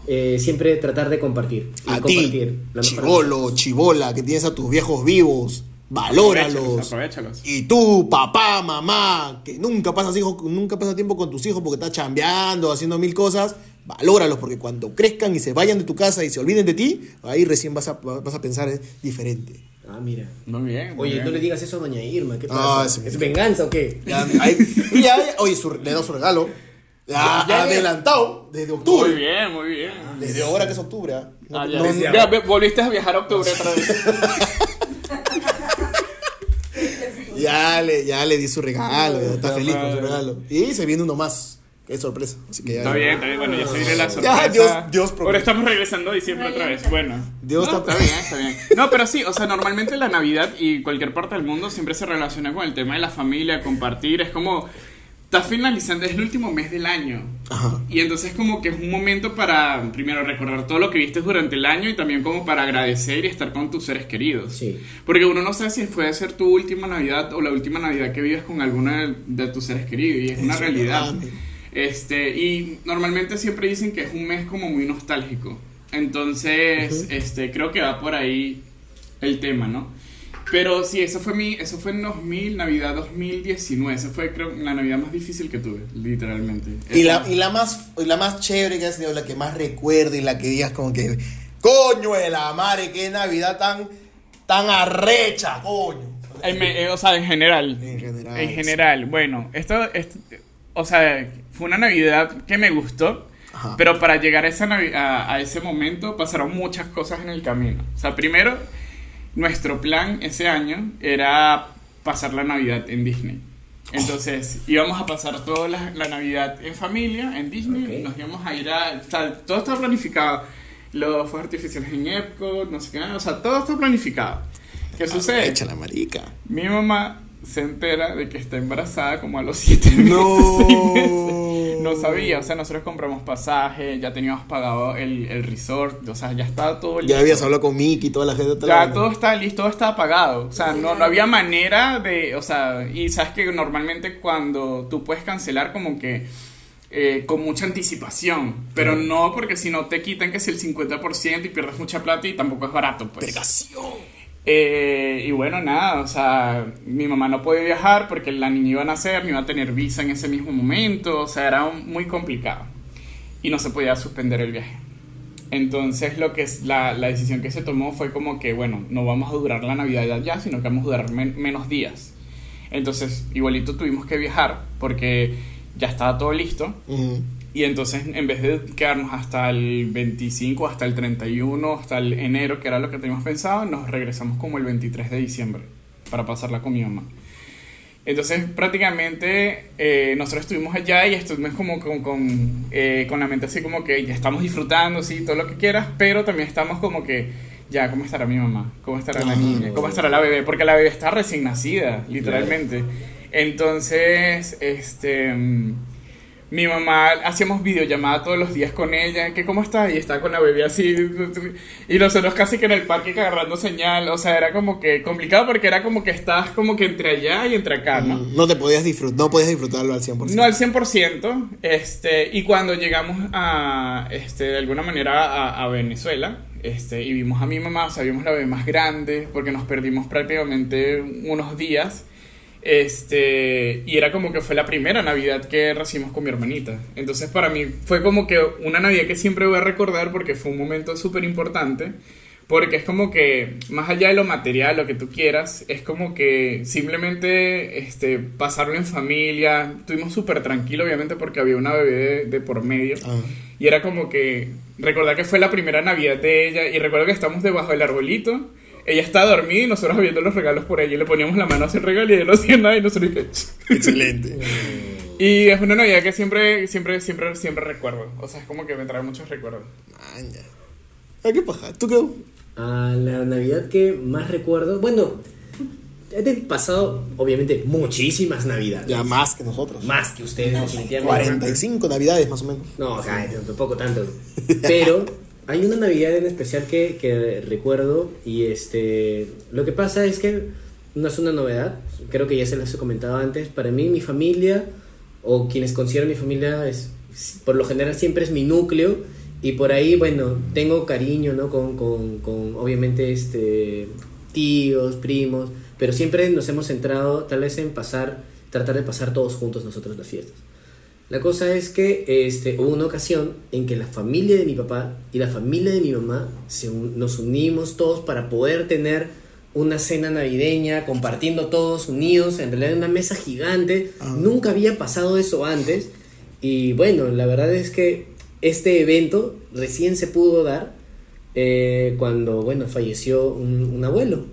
Speaker 1: eh, siempre tratar de compartir. y
Speaker 2: A ti, chivolo, chivola, que tienes a tus viejos vivos, valóralos.
Speaker 3: Aprovechalos.
Speaker 2: Y tú, papá, mamá, que nunca pasas, hijo, nunca pasas tiempo con tus hijos porque estás chambeando, haciendo mil cosas, valóralos porque cuando crezcan y se vayan de tu casa y se olviden de ti, ahí recién vas a, vas a pensar diferente.
Speaker 1: Ah, mira.
Speaker 3: Muy bien. muy
Speaker 1: Oye,
Speaker 3: bien.
Speaker 1: no le digas eso a doña Irma, ¿qué
Speaker 2: Ah,
Speaker 1: pasa?
Speaker 2: sí.
Speaker 1: ¿Es venganza o qué?
Speaker 2: Ya, ahí- ya, ya, oye, su- le da su regalo. Ya, adelantado desde
Speaker 3: Muy
Speaker 2: octubre.
Speaker 3: bien, muy bien.
Speaker 2: Desde ahora que es octubre. ¿ah? No-
Speaker 3: Ah, ya,
Speaker 2: no-
Speaker 3: volviste a viajar a octubre otra vez.
Speaker 2: ya, le, ya le di su regalo, ya está feliz con su regalo. Y se viene uno más. Qué sorpresa. Así que ya.
Speaker 3: Está bien, está bien. Bueno, ya se viene la sorpresa.
Speaker 2: Ya, Dios- Dios.
Speaker 3: Ahora estamos regresando a diciembre otra vez. Bueno.
Speaker 2: Dios
Speaker 3: no,
Speaker 2: está
Speaker 3: bien, está bien. No, pero sí, o sea, normalmente la Navidad y cualquier parte del mundo siempre se relaciona con el tema de la familia, compartir. Es como. Está finalizando, es el último mes del año.
Speaker 2: Ajá.
Speaker 3: Y entonces como que es un momento para, primero, recordar todo lo que viste durante el año y también como para agradecer y estar con tus seres queridos.
Speaker 1: Sí.
Speaker 3: Porque uno no sabe si puede ser tu última Navidad o la última Navidad que vives con alguno de, de tus seres queridos. Y es una realidad. Este, y normalmente siempre dicen que es un mes como muy nostálgico. Entonces, este, creo que va por ahí el tema, ¿no? Pero sí, eso fue mi, eso fue en 2000, Navidad 2019. Esa fue creo la Navidad más difícil que tuve, literalmente.
Speaker 2: Y la, y la más y la más chévere que has tenido, la que más recuerdo y la que digas como que coño de la madre, qué Navidad tan tan arrecha, coño.
Speaker 3: Me- eh, o sea, en general.
Speaker 2: En general,
Speaker 3: En general. Bueno, esto, esto- o sea, fue una Navidad que me gustó.
Speaker 2: Ajá.
Speaker 3: Pero para llegar a, esa a, a ese momento pasaron muchas cosas en el camino. O sea, primero, nuestro plan ese año era pasar la Navidad en Disney. Entonces, íbamos a pasar toda la, la Navidad en familia, en Disney. Nos íbamos a ir a... O sea, todo está planificado. Los fuegos artificiales en Epcot, no sé qué. O sea, todo está planificado. ¿Qué sucede?
Speaker 2: Echa la marica.
Speaker 3: Mi mamá se entera de que está embarazada como a los 7 meses.
Speaker 2: No.
Speaker 3: No sabía, o sea, nosotros compramos pasaje, ya teníamos pagado el, el resort, o sea, ya estaba todo listo.
Speaker 2: Ya habías hablado con Mickey y toda la gente.
Speaker 3: Ya
Speaker 2: la-
Speaker 3: todo estaba listo, todo estaba pagado. O sea, no, no había manera de. O sea, y sabes que normalmente cuando tú puedes cancelar, como que. eh, con mucha anticipación, pero no porque si no te quitan que es el 50% y pierdes mucha plata y tampoco es barato, pues.
Speaker 2: Vergación.
Speaker 3: Eh, y bueno, nada, o sea, mi mamá no podía viajar porque la niña iba a nacer, no iba a tener visa en ese mismo momento, o sea, era un- muy complicado. Y no se podía suspender el viaje. Entonces, lo que es la, la decisión que se tomó fue como que, bueno, no vamos a durar la Navidad allá, sino que vamos a durar men- menos días. Entonces, igualito tuvimos que viajar porque ya estaba todo listo.
Speaker 2: Ujú.
Speaker 3: Y entonces, en vez de quedarnos hasta el 25, hasta el 31, hasta el enero, que era lo que teníamos pensado, nos regresamos como el 23 de diciembre para pasarla con mi mamá. Entonces, prácticamente, eh, nosotros estuvimos allá y estuvimos como con, con, eh, con la mente así como que ya estamos disfrutando, sí, todo lo que quieras, pero también estamos como que, ya, ¿cómo estará mi mamá? ¿Cómo estará la
Speaker 2: Ah.
Speaker 3: niña? ¿Cómo estará la bebé? Porque la bebé está recién nacida, literalmente. Entonces, este... mm, Mi mamá, hacíamos videollamada todos los días con ella, que cómo está, y está con la bebé así, y nosotros casi que en el parque agarrando señal, o sea, era como que complicado porque era como que estabas como que entre allá y entre acá, ¿no?
Speaker 2: No te podías disfrutar, no podías disfrutarlo al 100%.
Speaker 3: No al 100%, este, y cuando llegamos a, este, de alguna manera a, a Venezuela, este, y vimos a mi mamá, o sea, vimos la bebé más grande, porque nos perdimos prácticamente unos días, este, y era como que fue la primera Navidad que recibimos con mi hermanita. Entonces para mí fue como que una Navidad que siempre voy a recordar porque fue un momento súper importante. Porque es como que, más allá de lo material, lo que tú quieras, es como que simplemente este, pasarlo en familia. Estuvimos súper tranquilos, obviamente, porque había una bebé de, de por medio.
Speaker 2: Ah.
Speaker 3: Y era como que, recordar que fue la primera Navidad de ella. Y recuerdo que estamos debajo del arbolito. Ella estaba dormida y nosotros viendo los regalos por ella. Y le poníamos la mano hacia el regalo y ella no hacía nada. Y nosotros, que...
Speaker 2: Excelente.
Speaker 3: Y es una Navidad que siempre, siempre, siempre, siempre recuerdo. O sea, es como que me trae muchos recuerdos.
Speaker 2: Maña. Ay, qué paja. ¿Tú qué?
Speaker 1: A la Navidad que más recuerdo, bueno, he pasado obviamente muchísimas Navidades.
Speaker 2: Ya más que nosotros.
Speaker 1: Más que ustedes, definitivamente.
Speaker 2: 45 navidades más o menos.
Speaker 1: No, cállate, tampoco tanto. Pero hay una Navidad en especial que, que recuerdo y este lo que pasa es que no es una novedad, creo que ya se las he comentado antes, para mí mi familia o quienes consideran mi familia es por lo general siempre es mi núcleo y por ahí bueno tengo cariño no con, con, con obviamente este tíos primos pero siempre nos hemos centrado tal vez en pasar tratar de pasar todos juntos nosotros las fiestas la cosa es que este, hubo una ocasión en que la familia de mi papá y la familia de mi mamá se un- nos unimos todos para poder tener una cena navideña, compartiendo todos unidos, en realidad en una mesa gigante.
Speaker 2: Ah.
Speaker 1: Nunca había pasado eso antes. Y bueno, la verdad es que este evento recién se pudo dar eh, cuando, bueno, falleció un, un abuelo.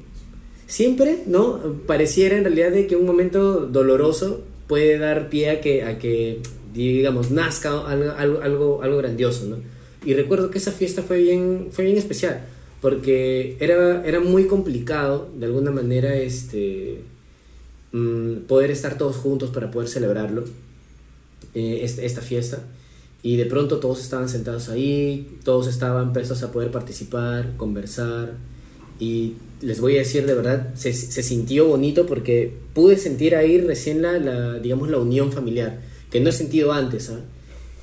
Speaker 1: Siempre, ¿no? Pareciera en realidad de que un momento doloroso puede dar pie a que, a que digamos, nazca algo, algo, algo, grandioso, ¿no? Y recuerdo que esa fiesta fue bien, fue bien especial, porque era, era muy complicado, de alguna manera, este, mm, poder estar todos juntos para poder celebrarlo, eh, este- esta fiesta. Y de pronto todos estaban sentados ahí, todos estaban prestos a poder participar, conversar. Y les voy a decir de verdad, se, se sintió bonito porque pude sentir ahí recién la, la, digamos, la unión familiar, que no he sentido antes.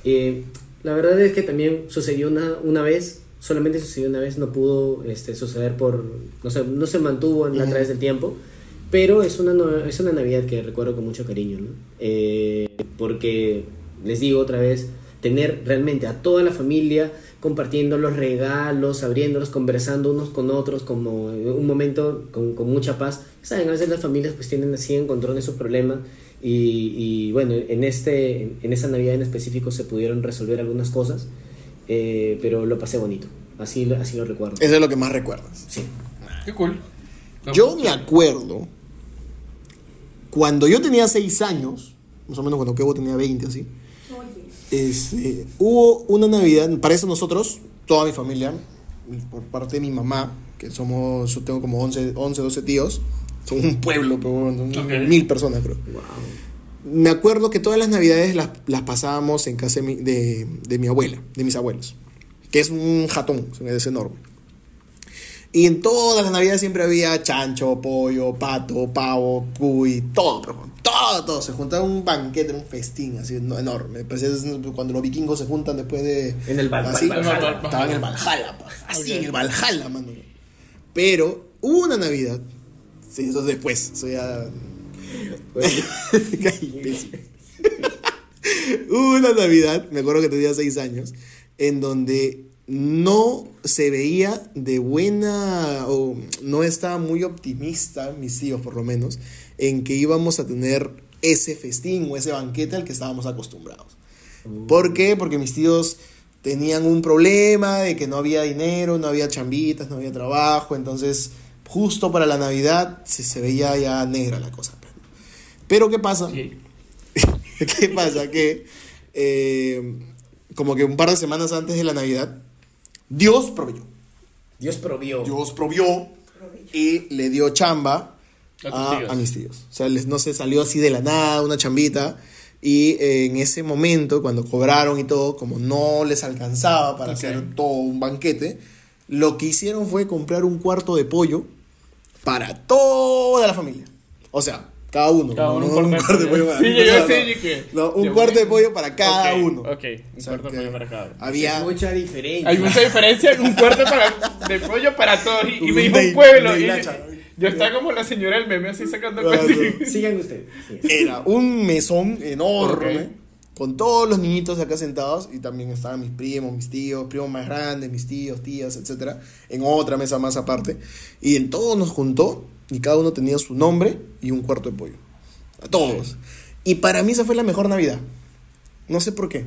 Speaker 1: Eh, la verdad es que también sucedió una, una vez solamente sucedió una vez, no pudo este, suceder por, no sé, no se mantuvo en- a través del tiempo, pero es una, no- es una Navidad que recuerdo con mucho cariño, ¿no? Eh, porque, les digo otra vez, tener realmente a toda la familia compartiendo los regalos, abriéndolos, conversando unos con otros, como un momento con, con mucha paz. Saben, a veces las familias pues tienden así a encontrar esos problemas y, y, bueno, en, este, en esa Navidad en específico se pudieron resolver algunas cosas, eh, pero lo pasé bonito, así, lo- así lo recuerdo.
Speaker 2: Eso es lo que más recuerdas.
Speaker 1: Sí.
Speaker 3: Qué cool.
Speaker 2: Yo me acuerdo cuando yo tenía 6 años, más o menos cuando Kevo tenía 20 así, este, hubo una Navidad, para eso nosotros, toda mi familia, mi- por parte de mi mamá, que somos, yo tengo como 11, 11 12 tíos, son un pueblo, pero mil personas creo.
Speaker 1: Wow.
Speaker 2: Me acuerdo que todas las navidades las, las pasábamos en casa de mi, de, de mi abuela, de mis abuelos, que es un jatón, es enorme. Y en todas las navidades siempre había chancho, pollo, pato, pavo, cuy, todo, pero todo, todo. Se juntaba un banquete, un festín así no- enorme. Parecía cuando los vikingos se juntan después de.
Speaker 1: En el Val-
Speaker 2: así,
Speaker 1: Val-
Speaker 3: Valhalla.
Speaker 2: Estaba en el Valhalla, pa. así en el Valhalla, mano. Pero hubo una Navidad, sí, eso es después, eso ya. Hubo una Navidad, me acuerdo que tenía seis años, en donde no se veía de buena, o no estaba muy optimista, mis tíos por lo menos, en que íbamos a tener ese festín o ese banquete al que estábamos acostumbrados. ¿Por qué? Porque mis tíos tenían un problema de que no había dinero, no había chambitas, no había trabajo, entonces justo para la Navidad se, se veía ya negra la cosa. pues, Pero ¿qué pasa?
Speaker 3: Sí.
Speaker 2: ¿Qué pasa? Que eh, como que un par de semanas antes de la Navidad, Dios proveyó.
Speaker 1: Dios provió.
Speaker 2: Dios provió y le dio chamba
Speaker 3: A
Speaker 2: mis tíos. O sea, les, no se salió así de la nada, una chambita. Y eh, en ese momento, cuando cobraron y todo, como no les alcanzaba para hacer todo un banquete, lo que hicieron fue comprar un cuarto de pollo para toda la familia. O sea, cada uno.
Speaker 3: Cada
Speaker 2: no-
Speaker 3: uno
Speaker 2: no
Speaker 3: un cuarto de pollo.
Speaker 2: para-
Speaker 3: Sí, yo sé,
Speaker 2: no.
Speaker 3: y que-
Speaker 2: No, un cuarto de pollo para cada uno.
Speaker 3: Ok, un
Speaker 2: O sea,
Speaker 3: cuarto de pollo para cada uno.
Speaker 2: Había...
Speaker 1: Hay mucha diferencia.
Speaker 3: Hay mucha diferencia en un cuarto para, de pollo para todos. Y, y me dijo un pueblo. yo estaba como la señora del meme así sacando cuentas.
Speaker 1: Sigan ustedes.
Speaker 2: Era un mesón enorme. Con todos los niñitos acá sentados y también estaban mis primos, mis tíos, primos más grandes, mis tíos, tías, etcétera, en otra mesa más aparte. Y en todos nos juntó y cada uno tenía su nombre y un cuarto de pollo. A todos. Y para mí esa fue la mejor Navidad. No sé por qué.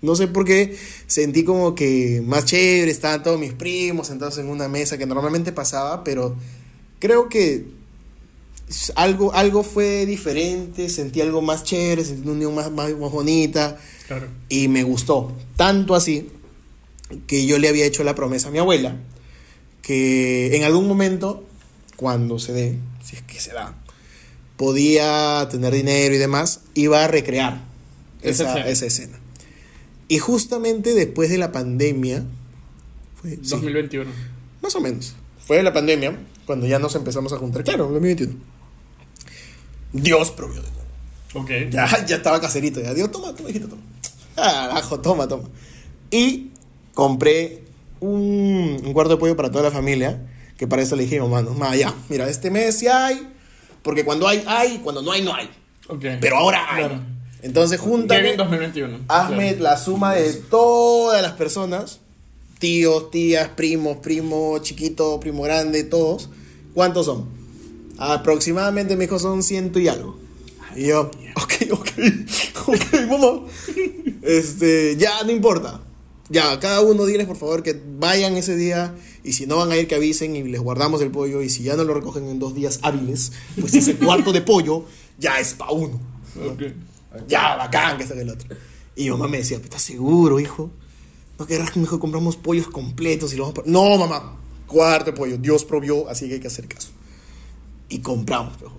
Speaker 2: No sé por qué sentí como que más chévere, estaban todos mis primos sentados en una mesa que normalmente pasaba, pero creo que algo, algo fue diferente, sentí algo más chévere, sentí una unión más, más, más bonita
Speaker 3: Claro.
Speaker 2: y me gustó. Tanto así que yo le había hecho la promesa a mi abuela que en algún momento, cuando se dé, si es que se da, podía tener dinero y demás, iba a recrear
Speaker 3: Esa
Speaker 2: esa,
Speaker 3: escena.
Speaker 2: esa escena. Y justamente después de la pandemia, fue, sí,
Speaker 3: 2021.
Speaker 2: más o menos, fue la pandemia, cuando ya nos empezamos a juntar, claro, 2021. Dios provió de nuevo.
Speaker 3: Ok.
Speaker 2: Ya, ya estaba caserito. Ya digo, toma, toma, hijito, toma. Carajo, toma, toma. Y compré un, un cuarto de pollo para toda la familia. Que para eso le dije mamá, no, ma, ya, mira, este mes sí hay. Porque cuando hay, hay. Cuando no hay, no hay.
Speaker 3: Ok.
Speaker 2: Pero ahora hay.
Speaker 3: Claro.
Speaker 2: Entonces, júntame.
Speaker 3: Kevin 2021.
Speaker 2: Hazme
Speaker 3: Claro.
Speaker 2: la suma de todas las personas. Tíos, tías, primos, primo chiquito, primo grande, todos. ¿Cuántos son? Aproximadamente, me dijo, son ciento y algo. Y yo, ok, ok, ok, mamá. Este, ya, no importa. Ya, cada uno diles por favor que vayan ese día y si no van a ir que avisen y les guardamos el pollo y si ya no lo recogen en dos días hábiles, pues ese cuarto de pollo ya es para uno.
Speaker 3: Ok.
Speaker 2: Ya, bacán, que está el otro. Y mi mamá me decía, ¿estás seguro, hijo? ¿No querrás que mejor compramos pollos completos y lo vamos a... No, mamá, cuarto de pollo, Dios provió, así que hay que hacer caso. Y compramos, pejo.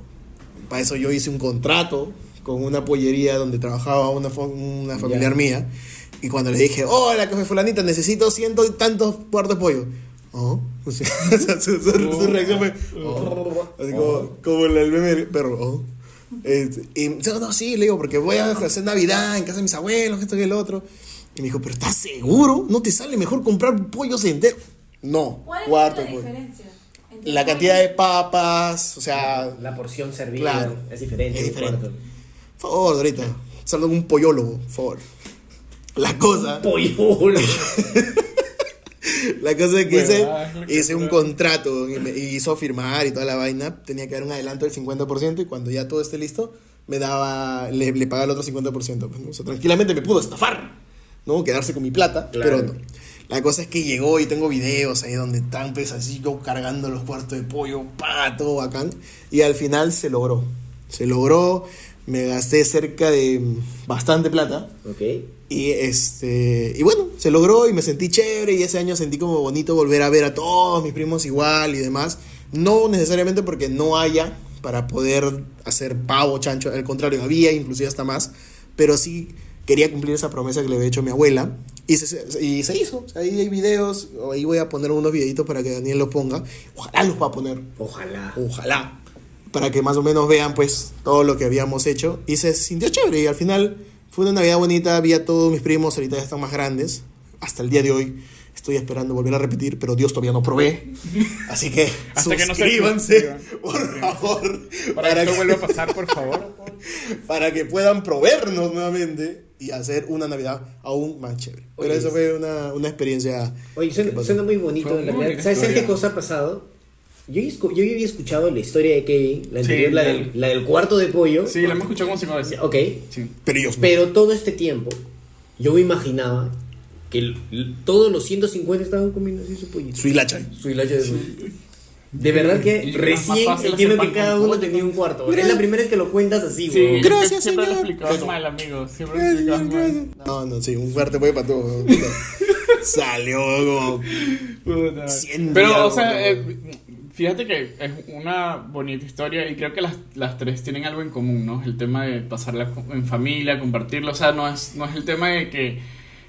Speaker 2: Para eso yo hice un contrato con una pollería donde trabajaba una, una familiar
Speaker 1: Ya.
Speaker 2: mía. Y cuando le dije, hola, que fulanita, necesito ciento y tantos cuartos de pollo. Oh, o sea, su, su- su reacción fue, oh, así como, como el el meme perro, oh. Este, y yo, no, sí, le digo, porque voy a hacer Navidad en casa de mis abuelos, esto y el otro. Y me dijo, pero ¿estás seguro? ¿No te sale mejor comprar pollos enteros? No,
Speaker 4: ¿Cuál es
Speaker 2: cuarto
Speaker 4: la
Speaker 2: pollo.
Speaker 4: diferencia?
Speaker 2: La cantidad de papas, o sea,
Speaker 1: La porción servida
Speaker 2: Claro.
Speaker 1: es diferente.
Speaker 2: Es
Speaker 1: un
Speaker 2: diferente. por favor, ahorita, salgo un pollólogo, por favor. La cosa,
Speaker 1: Pollo.
Speaker 2: la cosa es que hice, hice un contrato y me hizo firmar y toda la vaina. Tenía que dar un adelanto del 50% y cuando ya todo esté listo, me daba, le, le pagaba el otro 50%. pues, ¿no? O sea, tranquilamente me pudo estafar, ¿no? Quedarse con mi plata,
Speaker 1: Claro.
Speaker 2: pero no. La cosa es que llegó y tengo videos ahí donde están pues así yo cargando los cuartos de pollo, pa, todo bacán. Y al final se logró. Se logró, me gasté cerca de bastante plata.
Speaker 1: ok.
Speaker 2: Y este y bueno, se logró y me sentí chévere y ese año sentí como bonito volver a ver a todos mis primos igual y demás. No necesariamente porque no haya para poder hacer pavo, chancho, al contrario, había inclusive hasta más, pero sí quería cumplir esa promesa que le había hecho a mi abuela y se, y se hizo. O sea, ahí hay videos, o ahí voy a poner unos videitos para que Daniel los ponga. Ojalá los va a poner.
Speaker 1: Ojalá.
Speaker 2: Ojalá. Para que más o menos vean pues todo lo que habíamos hecho. Y se sintió chévere. Y al final fue una Navidad bonita. Vi a todos mis primos, ahorita ya están más grandes. Hasta el día de hoy estoy esperando volver a repetir, pero Dios todavía no provee. Así que
Speaker 3: Hasta que no se
Speaker 2: suscríbanse, por favor.
Speaker 3: Para que
Speaker 2: Para
Speaker 3: esto
Speaker 2: que,
Speaker 3: vuelva a pasar, por favor.
Speaker 2: para que puedan proveernos nuevamente y hacer una Navidad aún más chévere. Pero
Speaker 1: Oye,
Speaker 2: eso fue una, una experiencia.
Speaker 1: Oye, suena, suena muy bonito.
Speaker 3: Fue
Speaker 1: en
Speaker 3: muy
Speaker 1: realidad. ¿Sabes, ¿Sabes qué cosa ha pasado? Yo, yo había escuchado la historia de Kevin, la
Speaker 3: Sí,
Speaker 1: anterior, la,
Speaker 3: la-
Speaker 1: del, la del cuarto de pollo.
Speaker 3: Sí, la hemos escuchado como cinco veces.
Speaker 1: Ok.
Speaker 3: Sí.
Speaker 2: Pero no.
Speaker 1: Pero todo este tiempo, yo me imaginaba que el- el- todos los 150 estaban comiendo así su pollito.
Speaker 2: Su hilacha.
Speaker 1: Su hilacha de pollo. De verdad que recién entiendo que cada uno tenía un cuarto. Es la primera vez que lo cuentas así,
Speaker 3: Sí,
Speaker 1: güey.
Speaker 2: Gracias,
Speaker 3: siempre lo explicabas mal, amigo. Siempre lo explicabas mal.
Speaker 2: No, no, sí, un fuerte pollo para todo. Salió como
Speaker 3: Pero, o sea, eh, fíjate que es una bonita historia y creo que las, las tres tienen algo en común, ¿no? El tema de pasarla en familia, compartirlo. O sea, no es, no es el tema de que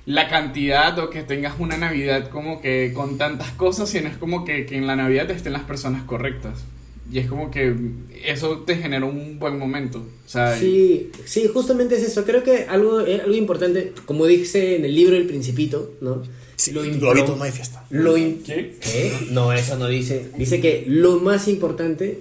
Speaker 3: la cantidad o que tengas una Navidad como que con tantas cosas, sino es como que, que en la Navidad estén las personas correctas. Y es como que eso te genera un buen momento. Sea,
Speaker 1: Sí, sí, justamente es eso. Creo que algo, eh, algo importante, como dice en el libro El Principito, ¿no?
Speaker 2: Sí,
Speaker 1: Lo
Speaker 2: lo no hay fiesta.
Speaker 1: Lo
Speaker 3: ¿Qué?
Speaker 1: No, eso no dice. Dice que lo más importante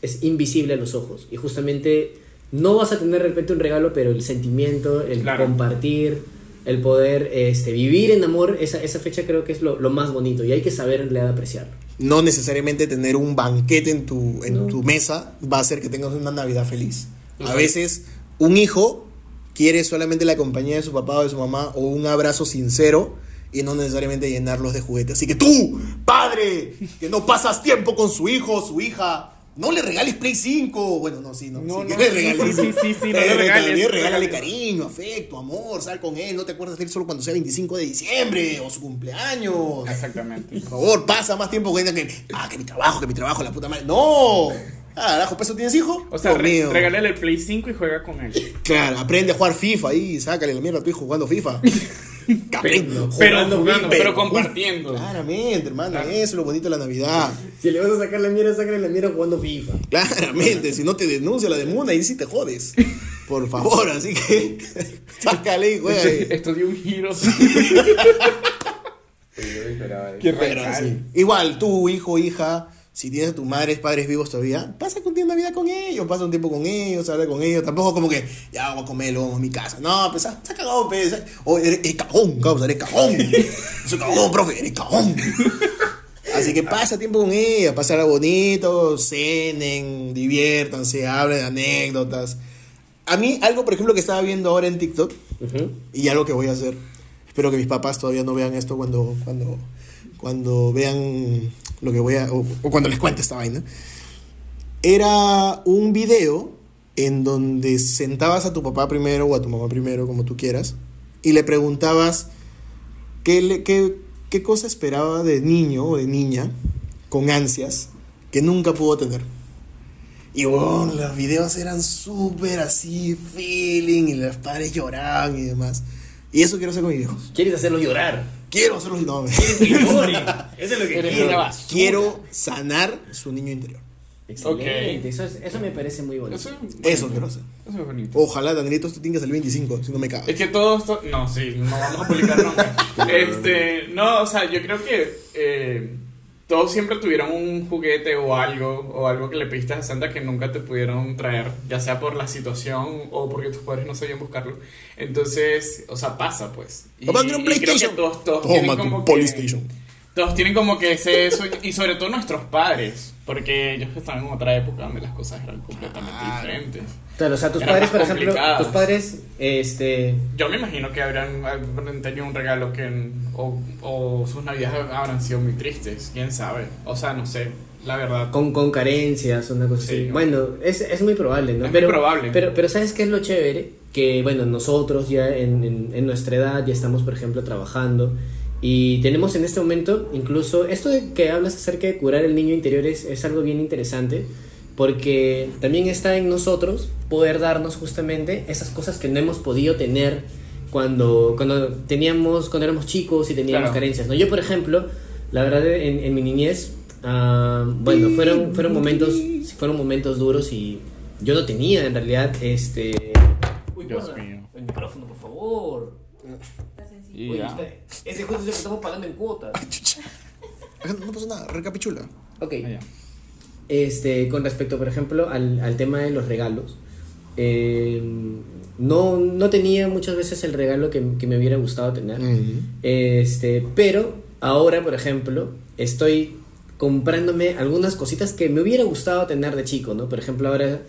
Speaker 1: es invisible a los ojos. Y justamente no vas a tener de repente un regalo, pero el sentimiento, el
Speaker 3: Claro.
Speaker 1: compartir, el poder este, vivir en amor, esa, esa fecha creo que es lo, lo más bonito. Y hay que saber en realidad apreciarlo.
Speaker 2: No necesariamente tener un banquete en tu, en
Speaker 1: No.
Speaker 2: tu mesa va a hacer que tengas una Navidad feliz. A veces un hijo quiere solamente la compañía de su papá o de su mamá o un abrazo sincero y no necesariamente llenarlos de juguetes. Así que tú, padre, que no pasas tiempo con su hijo o su hija, no le regales Play 5. Bueno, no, sí, no.
Speaker 3: No,
Speaker 2: sí,
Speaker 3: no,
Speaker 2: que le regales.
Speaker 3: sí, sí, sí, sí, no le regales,
Speaker 2: también regálale cariño, afecto, amor, sal con él. No te acuerdas de él solo cuando sea 25 de diciembre o su cumpleaños.
Speaker 3: Exactamente.
Speaker 2: Por favor, pasa más tiempo con que. Ah, que mi trabajo, que mi trabajo, la puta madre. ¡No! Ah, ¿Carajo, ¿peso tienes hijo?
Speaker 3: O sea, re- regálale el Play 5 y juega con él.
Speaker 2: Claro, aprende a jugar FIFA ahí, sácale la mierda a tu hijo jugando FIFA.
Speaker 3: Pero
Speaker 1: Jugando
Speaker 3: pero compartiendo.
Speaker 2: Claramente, hermano,
Speaker 3: Claro.
Speaker 2: eso es lo bonito de la Navidad.
Speaker 1: Si le vas a sacar la mierda, sácale la mierda jugando FIFA.
Speaker 2: Claramente, si no te denuncia la de Muna, ahí sí te jodes. Por favor, así que sácale y juega.
Speaker 3: Esto dio un giro.
Speaker 1: Qué
Speaker 3: Qué
Speaker 2: Pero
Speaker 3: real.
Speaker 2: sí. Igual, tú, hijo, hija, si tienes a tus madres, padres vivos todavía, pasa un tiempo Navidad con ellos, pasa un tiempo con ellos, habla con ellos. Tampoco como que, ya vamos a comerlo vamos a mi casa. No, pues, se ha cagado, pues. O eres, eres cagón, causa, eres cagón. Soy cagón, profe, eres cagón. Así que pasa tiempo con ella, pasarla bonito, cenen, diviértanse, hablen de anécdotas. A mí, algo, por ejemplo, que estaba viendo ahora en TikTok,
Speaker 1: Ujú.
Speaker 2: y algo que voy a hacer. Espero que mis papás todavía no vean esto cuando, cuando, cuando vean lo que voy a. O, o cuando les cuente esta vaina. Era un video en donde sentabas a tu papá primero o a tu mamá primero, como tú quieras, y le preguntabas qué, le- qué, qué cosa esperaba de niño o de niña con ansias que nunca pudo tener. Y bueno, los videos eran súper así, feeling, y los padres lloraban y demás. Y eso quiero hacer con mis hijos.
Speaker 1: ¿Quieres hacerlo llorar?
Speaker 2: Quiero hacerlos y no.
Speaker 1: Eso es lo que
Speaker 3: Eres
Speaker 1: quiero.
Speaker 2: Quiero sanar su niño interior.
Speaker 1: Excelente,
Speaker 3: Ok.
Speaker 1: eso, es- eso me parece muy bonito.
Speaker 3: Eso,
Speaker 2: Eso quiero hacer.
Speaker 3: Eso es bonito.
Speaker 2: Ojalá, Danielito, esto tengas el 25, si no me cagas.
Speaker 3: Es que todo esto. No, sí, no vamos a publicar nunca. este, no, o sea, yo creo que eh, todos siempre tuvieron un juguete o algo, o algo que le pediste a Santa que nunca te pudieron traer, ya sea por la situación o porque tus padres no sabían buscarlo. Entonces, o sea, pasa pues. Y,
Speaker 2: un
Speaker 3: y creo que todos, todos
Speaker 2: Toma
Speaker 3: como
Speaker 2: tu
Speaker 3: que-
Speaker 2: PlayStation.
Speaker 3: Todos tienen como que ese sueño, y sobre todo nuestros padres, porque ellos estaban en otra época donde las cosas eran completamente diferentes.
Speaker 1: Claro, o sea, tus
Speaker 3: Eran
Speaker 1: padres, por ejemplo, tus padres, este,
Speaker 3: Yo me imagino que habrán, habrán tenido un regalo que. O, o sus navidades habrán sido muy tristes, quién sabe. O sea, no sé, la verdad.
Speaker 1: con, con carencias, una cosa
Speaker 3: Sí.
Speaker 1: así. Bueno, es, es muy probable, ¿no?
Speaker 3: Es muy
Speaker 1: pero,
Speaker 3: probable.
Speaker 1: Pero, pero ¿sabes qué es lo chévere? Que, bueno, nosotros ya en, en, en nuestra edad ya estamos, por ejemplo, trabajando y tenemos en este momento, incluso, esto de que hablas acerca de curar el niño interior es, es algo bien interesante. Porque también está en nosotros poder darnos justamente esas cosas que no hemos podido tener cuando, cuando teníamos, cuando éramos chicos y teníamos
Speaker 3: Claro.
Speaker 1: carencias. ¿no? Yo, por ejemplo, la verdad, en, en mi niñez, ah, bueno, fueron, fueron momentos, fueron momentos duros y yo no tenía en realidad este. Uy,
Speaker 3: Dios
Speaker 1: guarda,
Speaker 3: mío.
Speaker 1: El micrófono, por favor.
Speaker 3: Y
Speaker 1: Oye,
Speaker 3: ya.
Speaker 1: espera, ese justo es el que estamos pagando en cuotas.
Speaker 2: No pasa nada, recapitula.
Speaker 1: Ok.
Speaker 3: Ah.
Speaker 1: Este, con respecto, por ejemplo, al, al tema de los regalos, eh, no, no tenía muchas veces el regalo que, que me hubiera gustado tener. Este, pero ahora, por ejemplo, estoy comprándome algunas cositas que me hubiera gustado tener de chico, ¿no? Por ejemplo, ahora,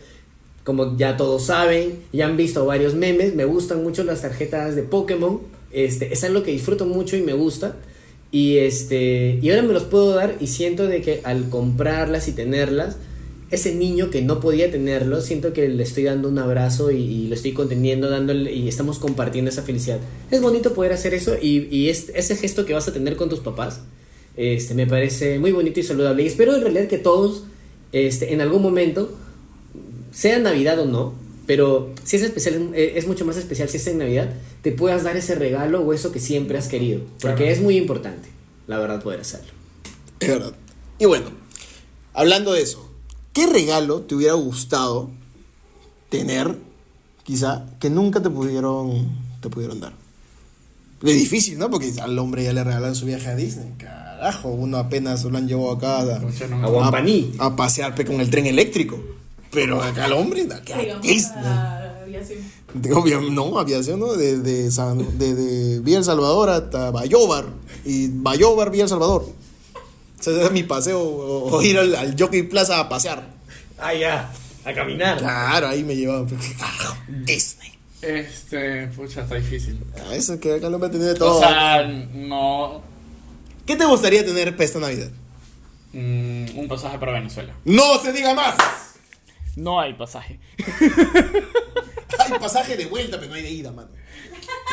Speaker 1: como ya todos saben, ya han visto varios memes, me gustan mucho las tarjetas de Pokémon. Este, es algo que disfruto mucho y me gusta. Y este, y ahora me los puedo dar y siento de que al comprarlas y tenerlas, ese niño que no podía tenerlo, siento que le estoy dando un abrazo y, y lo estoy conteniendo, dándole y estamos compartiendo esa felicidad. Es bonito poder hacer eso y, y es- ese gesto que vas a tener con tus papás, este, me parece muy bonito y saludable. Y espero en realidad que todos, este, en algún momento, sea Navidad o no, pero si es especial, eh, es mucho más especial si es en Navidad, te puedas dar ese regalo o eso que siempre has querido. Porque
Speaker 3: Claro.
Speaker 1: es muy importante, la verdad, poder hacerlo.
Speaker 2: Es verdad. Y bueno, hablando de eso, ¿qué regalo te hubiera gustado tener, quizá, que nunca te pudieron, te pudieron dar? Es difícil, ¿no? Porque al hombre ya le regalaron su viaje a Disney. Carajo, uno apenas lo han llevado acá a,
Speaker 3: no.
Speaker 1: A Guampaní.
Speaker 2: a pasear pe, con el tren eléctrico. Pero acá al hombre, acá a
Speaker 4: Digamos,
Speaker 2: Disney.
Speaker 4: a aviación.
Speaker 2: De obvio- no, aviación, ¿no? De, de, San- de, El Salvador hasta Bayobar. Y Bayobar, Villa El Salvador. O sea, ese era mi paseo. O, o ir al, al Jockey Plaza a pasear.
Speaker 1: Ah, ya, a caminar.
Speaker 2: Claro, ahí me llevaban. Carajo, Disney.
Speaker 3: Este, pucha, está difícil.
Speaker 2: Eso que acá no me tiene de todo.
Speaker 3: O sea, no.
Speaker 2: ¿Qué te gustaría tener para esta Navidad?
Speaker 3: mm, un pasaje para Venezuela.
Speaker 2: ¡No se diga más!
Speaker 3: No hay pasaje.
Speaker 2: Hay pasaje de vuelta, pero no hay de ida, mano.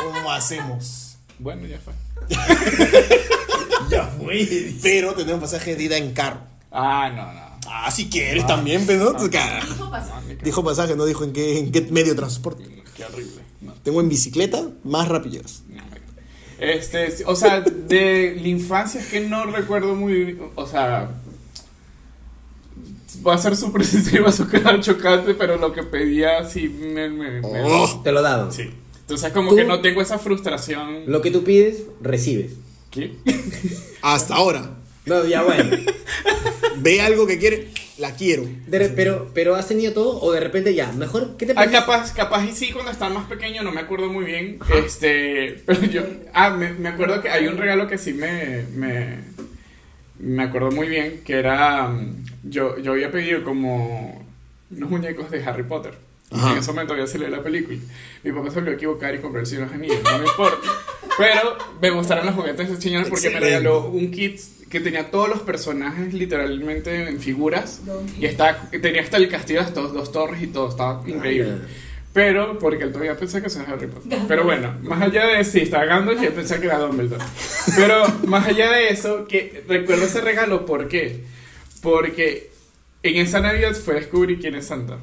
Speaker 2: ¿Cómo hacemos?
Speaker 3: Bueno, ya fue.
Speaker 1: Ya fue.
Speaker 2: Pero tener un pasaje de ida en carro.
Speaker 3: Ah, no, no.
Speaker 2: Ah, si quieres también, pero no. Carajo.
Speaker 4: Dijo pasar.
Speaker 2: Dijo pasaje, no dijo en qué, en qué medio de transporte.
Speaker 3: Qué horrible. No,
Speaker 2: Tengo en bicicleta más
Speaker 3: me- Este, o sea, de la infancia es que no recuerdo muy. O sea. Va a ser súper sencillo, va a sonar chocante, pero lo que pedía sí me. me- me-
Speaker 2: Oh.
Speaker 1: Te lo daban.
Speaker 3: Sí. Entonces, como que no tengo esa frustración.
Speaker 1: Lo que tú pides, recibes.
Speaker 3: ¿Qué?
Speaker 2: Hasta ahora.
Speaker 1: No, ya bueno.
Speaker 2: Ve algo que quiere, la quiero.
Speaker 1: De re- pero, pero has tenido todo o de repente ya, mejor, ¿qué te
Speaker 3: Ah,
Speaker 1: parece?
Speaker 3: capaz, capaz y sí, cuando estaba más pequeño, no me acuerdo muy bien. Este, pero yo, ah, me, me acuerdo que hay un regalo que sí me, me, me acuerdo muy bien, que era, mm, yo, yo había pedido como unos muñecos de Harry Potter.
Speaker 2: Ajá.
Speaker 3: en ese momento había salido la película. Mi papá se volvió a equivocar y compró el Señor de los Anillos, no me importa. Pero me gustaron los juguetes de ese señor porque
Speaker 2: Excelente.
Speaker 3: me regaló un kit que tenía todos los personajes literalmente en figuras. Y está, tenía hasta el castillo de estas dos torres y todo, estaba increíble.
Speaker 1: Ah,
Speaker 3: Pero, porque él todavía pensé que eso era Harry Potter. Pero bueno, más allá de sí, estaba Gandalf y yo pensé que era Dumbledore. Pero más allá de eso, que recuerdo ese regalo, ¿por qué? Porque en esa Navidad fue a descubrir quién es Santa.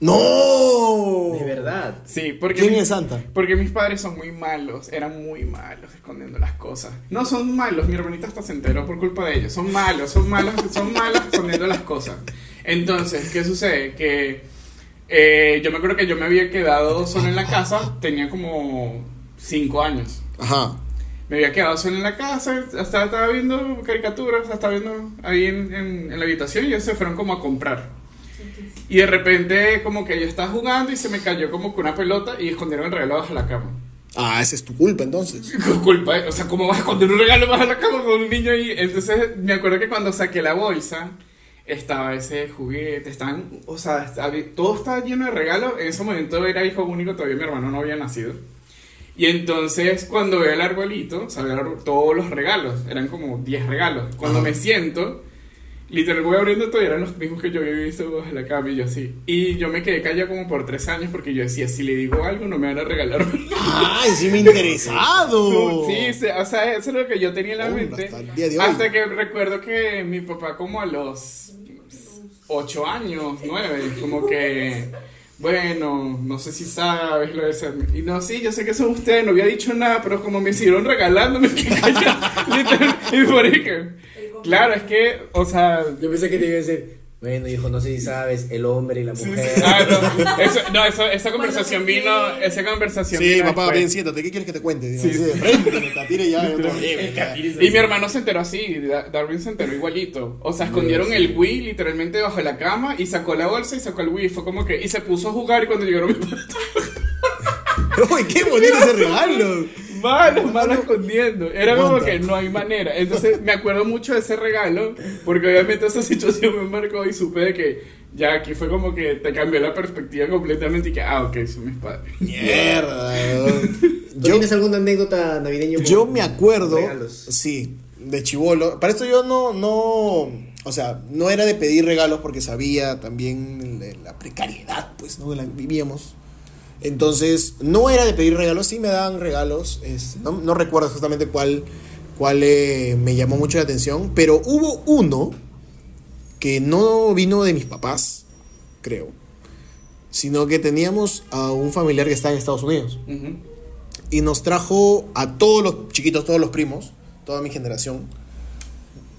Speaker 2: ¡No!
Speaker 1: De verdad.
Speaker 3: Sí, porque.
Speaker 2: ¿Quién
Speaker 3: mi-
Speaker 2: es Santa?
Speaker 3: Porque mis padres son muy malos, eran muy malos escondiendo las cosas. No son malos, mi hermanita hasta se enteró por culpa de ellos. Son malos, son malos, son malos escondiendo las cosas. Entonces, ¿qué sucede? Que eh, yo me acuerdo que yo me había quedado solo en la casa, tenía como 5 años.
Speaker 2: Ajá.
Speaker 3: Me había quedado solo en la casa, hasta estaba viendo caricaturas, estaba viendo ahí en, en- en la habitación y ellos se fueron como a comprar. Y de repente como que yo estaba jugando y se me cayó como que una pelota y escondieron el regalo bajo la cama.
Speaker 2: Ah, esa es tu culpa entonces.
Speaker 3: Culpa, o sea, ¿cómo vas a esconder un regalo bajo la cama con un niño ahí? Entonces me acuerdo que cuando saqué la bolsa estaba ese juguete, estaban, o sea, estaba- todo estaba lleno de regalos. En ese momento era hijo único, todavía mi hermano no había nacido. Y entonces cuando veo el arbolito, o sea, veo el árbol- todos los regalos, eran como 10 regalos. Cuando
Speaker 2: Ajá.
Speaker 3: me siento, literal voy abriendo todo y eran los mismos que yo había visto bajo la cama y yo así. Y yo me quedé callado como por 3 años porque yo decía, si le digo algo no me van a regalar.
Speaker 2: ¡Ah, encima interesado!
Speaker 3: Sí, sí, o sea, eso es lo que yo tenía en la mente.
Speaker 2: hasta el día de hoy.
Speaker 3: Hasta que recuerdo que mi papá como a los 8 años, 9, como que, bueno, no sé si sabes lo de ser... Y no, sí, yo sé que son ustedes, no había dicho nada, pero como me siguieron regalando, me quedé callado. Literal, y por ahí que- Claro, es que, o sea...
Speaker 1: Yo pensé que te iba a decir, bueno, hijo, no sé si sabes, el hombre y la mujer.
Speaker 3: sí. Ah, no, eso, no, eso- esa conversación vino, esa conversación
Speaker 2: Sí,
Speaker 3: vino
Speaker 2: papá,
Speaker 3: después.
Speaker 2: ven, siéntate. ¿Qué quieres que te cuente?
Speaker 3: Sí, sí.
Speaker 2: frente, catire ya.
Speaker 3: Y mi hermano se enteró así, Da- Darwin se enteró igualito. O sea, escondieron el Wii literalmente bajo la cama y sacó la bolsa y sacó el Wii. Fue como que. Y se puso a jugar y cuando llegaron mi
Speaker 2: Uy, qué bonito ese regalo.
Speaker 3: Malo, malo escondiendo. Era como que no hay manera. Entonces me acuerdo mucho de ese regalo porque obviamente esa situación me marcó y supe de que ya aquí fue como que te cambió la perspectiva completamente y que, ah, ok, son mis padres.
Speaker 2: Mierda.
Speaker 1: ¿Tú
Speaker 2: Yo,
Speaker 1: tienes alguna anécdota navideña?
Speaker 2: yo me acuerdo,
Speaker 1: regalos?
Speaker 2: sí, de chivolo. Para esto yo no, no, o sea, no era de pedir regalos porque sabía también la, precariedad, pues, ¿no? La que vivíamos. Entonces, no era de pedir regalos, sí me daban regalos. este, no, no recuerdo exactamente cuál, cuál eh, me llamó mucho la atención, pero hubo uno que no vino de mis papás, creo, sino que teníamos a un familiar que está en Estados Unidos y nos trajo a todos los chiquitos, todos los primos, toda mi generación,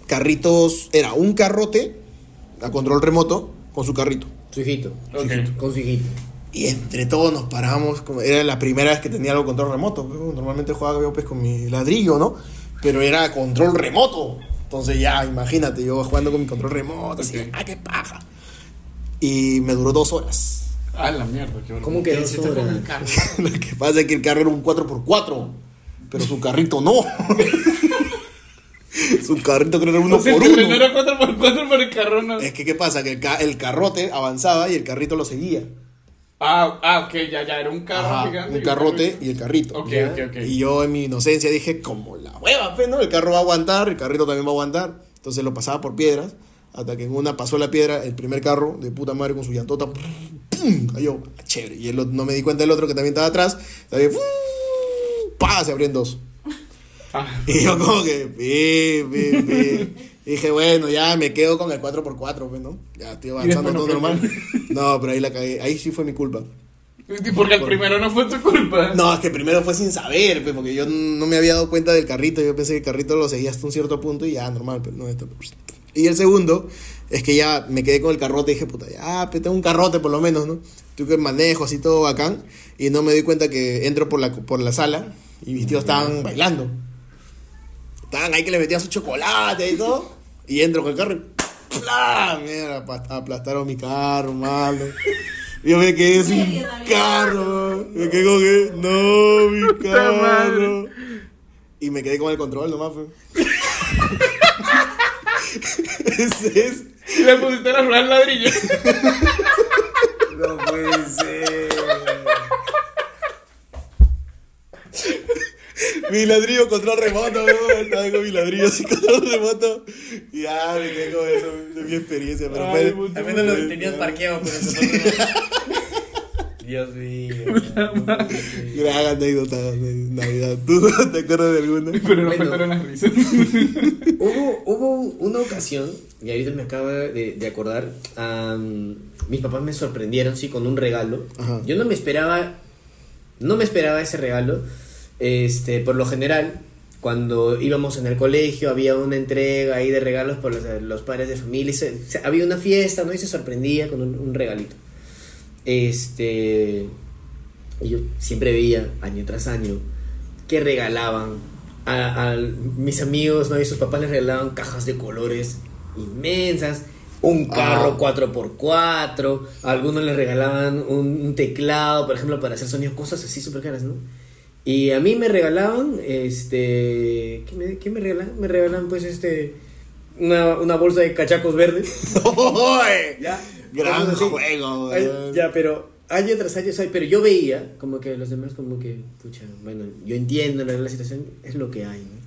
Speaker 2: carritos, era un carrote a control remoto con su carrito.
Speaker 1: Su hijito. su
Speaker 3: Ok.
Speaker 1: hijito, Con su hijito.
Speaker 2: Y entre todos nos paramos, como- era la primera vez que tenía algo control remoto. pues, Normalmente jugaba yo pues con mi ladrillo, ¿no? Pero era control remoto. Entonces ya, imagínate, yo jugando con mi control remoto, así. ¡ah, qué paja! Y me duró dos horas.
Speaker 3: Ah, la mierda, qué horror.
Speaker 1: ¿Cómo que
Speaker 3: ¿Qué
Speaker 1: dos horas?
Speaker 3: el carro?
Speaker 2: Lo que pasa es que el carro era un 4x4, pero su carrito no. su carrito creo que era uno
Speaker 3: O sea,
Speaker 2: por uno.
Speaker 3: era 4x4, pero el carro no.
Speaker 2: Es que, ¿qué pasa? Que el, ca- el carrote avanzaba y el carrito lo seguía.
Speaker 3: Ah, ah, ok, ya, ya, era un carro
Speaker 2: Ajá,
Speaker 3: gigante.
Speaker 2: un
Speaker 3: y
Speaker 2: carrote y el carrito.
Speaker 3: Ok,
Speaker 1: Ya.
Speaker 3: ok, ok.
Speaker 2: Y yo en mi inocencia dije, como la hueva, pues, ¿no? El carro va a aguantar, el carrito también va a aguantar. Entonces lo pasaba por piedras, hasta que en una pasó la piedra, el primer carro de puta madre con su llantota, ¡pum! cayó. Ah, Chévere. Y el no me di cuenta del otro que también estaba atrás, también, ¡pum! ¡pa! Se abrió en dos.
Speaker 3: Ah,
Speaker 2: Y yo como que, pi, pi, pi. Y dije, bueno, ya me quedo con el 4x4, pues, ¿no? Ya estoy avanzando todo normal. No, pero ahí la cagué. Ahí sí fue mi culpa.
Speaker 3: porque el primero no fue tu culpa.
Speaker 2: No, es que primero fue sin saber, pues, porque yo no me había dado cuenta del carrito. Yo pensé que el carrito lo seguía hasta un cierto punto y ya, normal, pero no esto. Y el segundo es que ya me quedé con el carrote y dije, puta, ya, pues tengo un carrote por lo menos, ¿no? Tú que manejo así todo bacán. Y no me di cuenta que entro por la, por la sala y mis tíos estaban bailando. Estaban ahí que le metían su chocolate y todo. Y entro con el carro y. Mierda, apa- aplastaron mi carro, malo. Yo me quedé sin carro. Me quedé como que, no, mi carro. Y me quedé con el control nomás, fue. Ese es.
Speaker 3: Le pusiste a rodar ladrillo.
Speaker 1: No puede ser.
Speaker 2: Mi ladrillo control remoto, weón. Con mi ladrillo así control remoto. Y ya me quedé con eso. Es mi experiencia. Pero
Speaker 3: Ay,
Speaker 2: fue-
Speaker 1: Al menos lo tenías parqueado con eso. Dios mío.
Speaker 2: Gran anécdota de Navidad. ¿Tú te acuerdas de alguna?
Speaker 3: Pero no
Speaker 1: Bueno.
Speaker 3: faltaron las risas.
Speaker 1: hubo, hubo una ocasión, y ahorita me acabo de, de acordar, am, mis papás me sorprendieron, sí, con un regalo.
Speaker 2: Ajá.
Speaker 1: Yo no me esperaba, no me esperaba ese regalo. Este, por lo general, cuando íbamos en el colegio, había una entrega ahí de regalos por los, los padres de familia, se- se- había una fiesta, ¿no? Y se sorprendía con un, un regalito. Este, y yo siempre veía, año tras año, que regalaban a, a mis amigos, ¿no? Y sus papás les regalaban cajas de colores inmensas, un carro
Speaker 2: Ah.
Speaker 1: 4x4, a algunos les regalaban un, un teclado, por ejemplo, para hacer sonidos, cosas así súper caras, ¿no? Y a mí me regalaban, este, ¿qué me, qué me regalaban? Me regalaban pues este, una, una bolsa de cachacos verdes. Ya,
Speaker 2: Gran juego, weón.
Speaker 1: ya, pero año tras año, ¿sabes? pero yo veía como que los demás como que, pucha, bueno, yo entiendo la, la situación, es lo que hay, ¿no?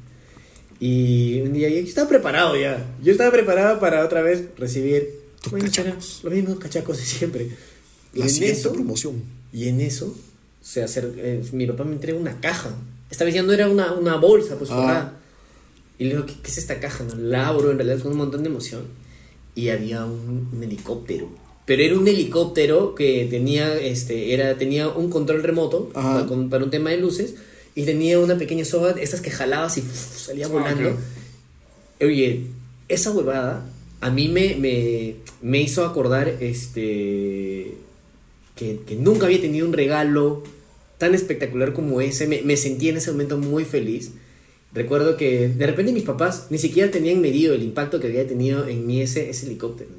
Speaker 1: Y un día yo estaba preparado ya, yo estaba preparado para otra vez recibir bueno, los mismos cachacos de siempre. Y
Speaker 2: La
Speaker 1: en
Speaker 2: siguiente
Speaker 1: eso-
Speaker 2: promoción.
Speaker 1: Y en eso, se acer- eh, mi papá me entrega una caja. Esta vez ya no era una, una bolsa, pues
Speaker 2: Ah.
Speaker 1: Y le digo, ¿qué, qué es esta caja? No? La abro en realidad con un montón de emoción. Y había un, un helicóptero. Pero era un helicóptero que tenía, este, era, tenía un control remoto para, con- para un tema de luces. Y tenía una pequeña soga, esas que jalabas y uf, salía
Speaker 3: Ah,
Speaker 1: volando.
Speaker 3: ok.
Speaker 1: Oye, esa huevada a mí me, me, me hizo acordar este que, nunca había tenido un regalo tan espectacular como ese. Me, me sentí en ese momento muy feliz. Recuerdo que de repente mis papás ni siquiera tenían medido el impacto que había tenido en mí ese, ese helicóptero.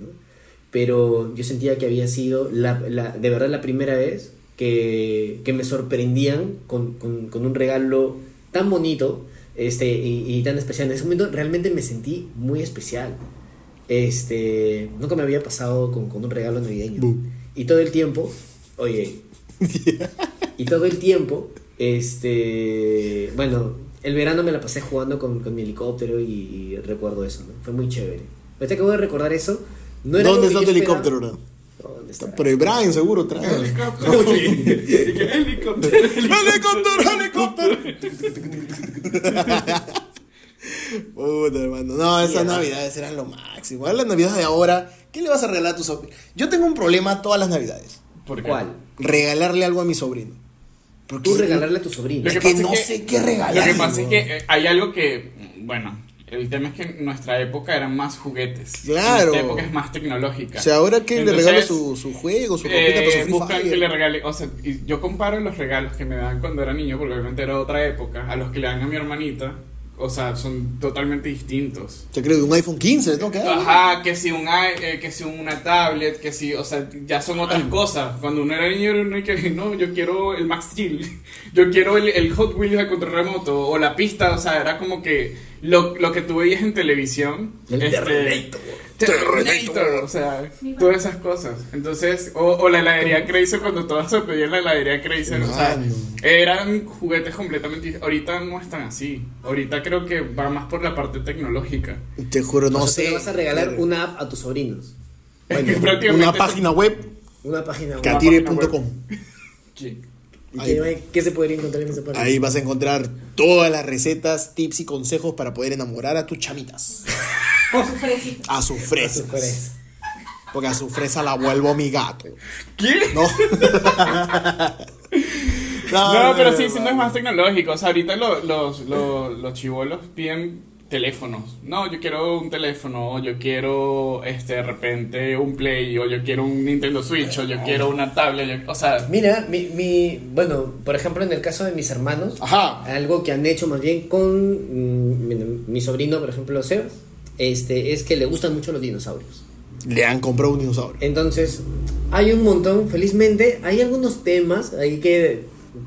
Speaker 1: Pero yo sentía que había sido la, la- de verdad la primera vez que, que me sorprendían con, con- con un regalo tan bonito este, y, tan especial. En ese momento realmente me sentí muy especial. Este, nunca me había pasado con, con un regalo navideño.
Speaker 2: Bu.
Speaker 1: Y todo el tiempo, oye, y todo el tiempo, este, bueno, el verano me la pasé jugando con, con mi helicóptero y, y recuerdo eso, ¿no? Fue muy chévere. Ahorita que voy a recordar eso, no era
Speaker 2: ¿Dónde está tu helicóptero, bro?
Speaker 1: ¿Dónde está?
Speaker 2: El Brian, seguro, trae.
Speaker 3: Helicóptero. Helicóptero.
Speaker 2: ¡Helicóptero, helicóptero! Puta, hermano. No, esas navidades eran lo máximo. Las navidades de ahora, ¿qué le vas a regalar a tu sobrino? Yo tengo un problema todas las navidades.
Speaker 3: ¿Por qué?
Speaker 1: ¿Cuál?
Speaker 2: Regalarle algo a mi sobrino. Porque
Speaker 1: Tú regalarle a tu sobrino.
Speaker 3: Lo
Speaker 2: Es
Speaker 3: que
Speaker 2: no
Speaker 3: es que-
Speaker 2: sé qué regalarle.
Speaker 3: Lo que pasa es que eh, hay algo que, bueno, el tema es que en nuestra época eran más juguetes.
Speaker 2: Claro.
Speaker 3: Esta época es más tecnológica.
Speaker 2: O sea, ahora que le regalo su, su juego, su ropita
Speaker 3: eh,
Speaker 2: para su
Speaker 3: buscan que le regale, o sea, y yo comparo los regalos que me dan cuando era niño, porque obviamente era otra época, a los que le dan a mi hermanita, o sea, son totalmente distintos.
Speaker 2: Te creo de un iPhone 15, le tengo que dar.
Speaker 3: Ajá, que si un i- eh, que si una tablet, que si, o sea, ya son otras cosas. Cuando uno era niño, uno que no, yo quiero el Max Steel, yo quiero el, el Hot Wheels de control remoto o la pista, o sea, era como que lo, lo que tú veías en televisión.
Speaker 1: El
Speaker 3: este,
Speaker 1: Terrenator.
Speaker 3: Terrenator, o sea, todas esas cosas. Entonces, o, o la heladería Chrysler cuando todas se pedían la heladería Chrysler, o sea, eran juguetes completamente. Ahorita no están así. Ahorita creo que va más por la parte tecnológica.
Speaker 2: Te juro, no
Speaker 1: o sea, tú
Speaker 2: sé.
Speaker 1: vas a regalar una app a tus sobrinos.
Speaker 3: Es que
Speaker 2: Bueno,
Speaker 3: prácticamente-
Speaker 2: una página web,
Speaker 1: Una página web.
Speaker 2: catire.com.
Speaker 3: Sí.
Speaker 1: ¿Y
Speaker 2: Ahí.
Speaker 1: qué, qué se podría encontrar en esa página?
Speaker 2: Ahí vas a encontrar todas las recetas, tips y consejos para poder enamorar a tus chamitas.
Speaker 4: Su.
Speaker 2: A sus fresas.
Speaker 1: Super es.
Speaker 2: Porque a su fresa la vuelvo mi gato.
Speaker 3: ¿Qué?
Speaker 2: No.
Speaker 3: No, pero sí, sí, no es más tecnológico. O sea, ahorita lo- los, los, los chivolos piden teléfonos. No, yo quiero un teléfono, o yo quiero, este, de repente, un Play, o yo quiero un Nintendo Switch, o yo quiero una tablet. yo- o sea,
Speaker 1: Mira, mi, mi, bueno, por ejemplo, en el caso de mis hermanos,
Speaker 2: Ajá.
Speaker 1: algo que han hecho más bien con mm, mi, mi sobrino, por ejemplo, Sebas, este, es que le gustan mucho los dinosaurios.
Speaker 2: Le han comprado un dinosaurio.
Speaker 1: Entonces, hay un montón, felizmente, hay algunos temas ahí que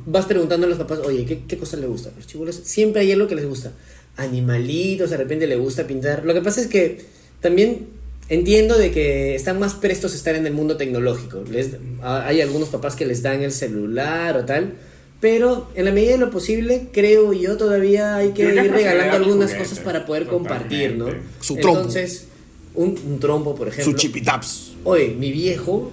Speaker 1: vas preguntando a los papás, oye, ¿qué, qué cosa le gusta? Los chibolos siempre hay algo que les gusta. Animalitos, de repente le gusta pintar. Lo que pasa es que también entiendo de que están más prestos a estar en el mundo tecnológico. Les, hay algunos papás que les dan el celular o tal. Pero en la medida de lo posible, creo yo, todavía hay que ir regalando algunas
Speaker 3: juguetes,
Speaker 1: cosas para poder compartir, ¿no?
Speaker 2: Su trompo.
Speaker 1: Entonces, un, un trompo, por ejemplo.
Speaker 2: Su chipitaps.
Speaker 1: Oye, mi viejo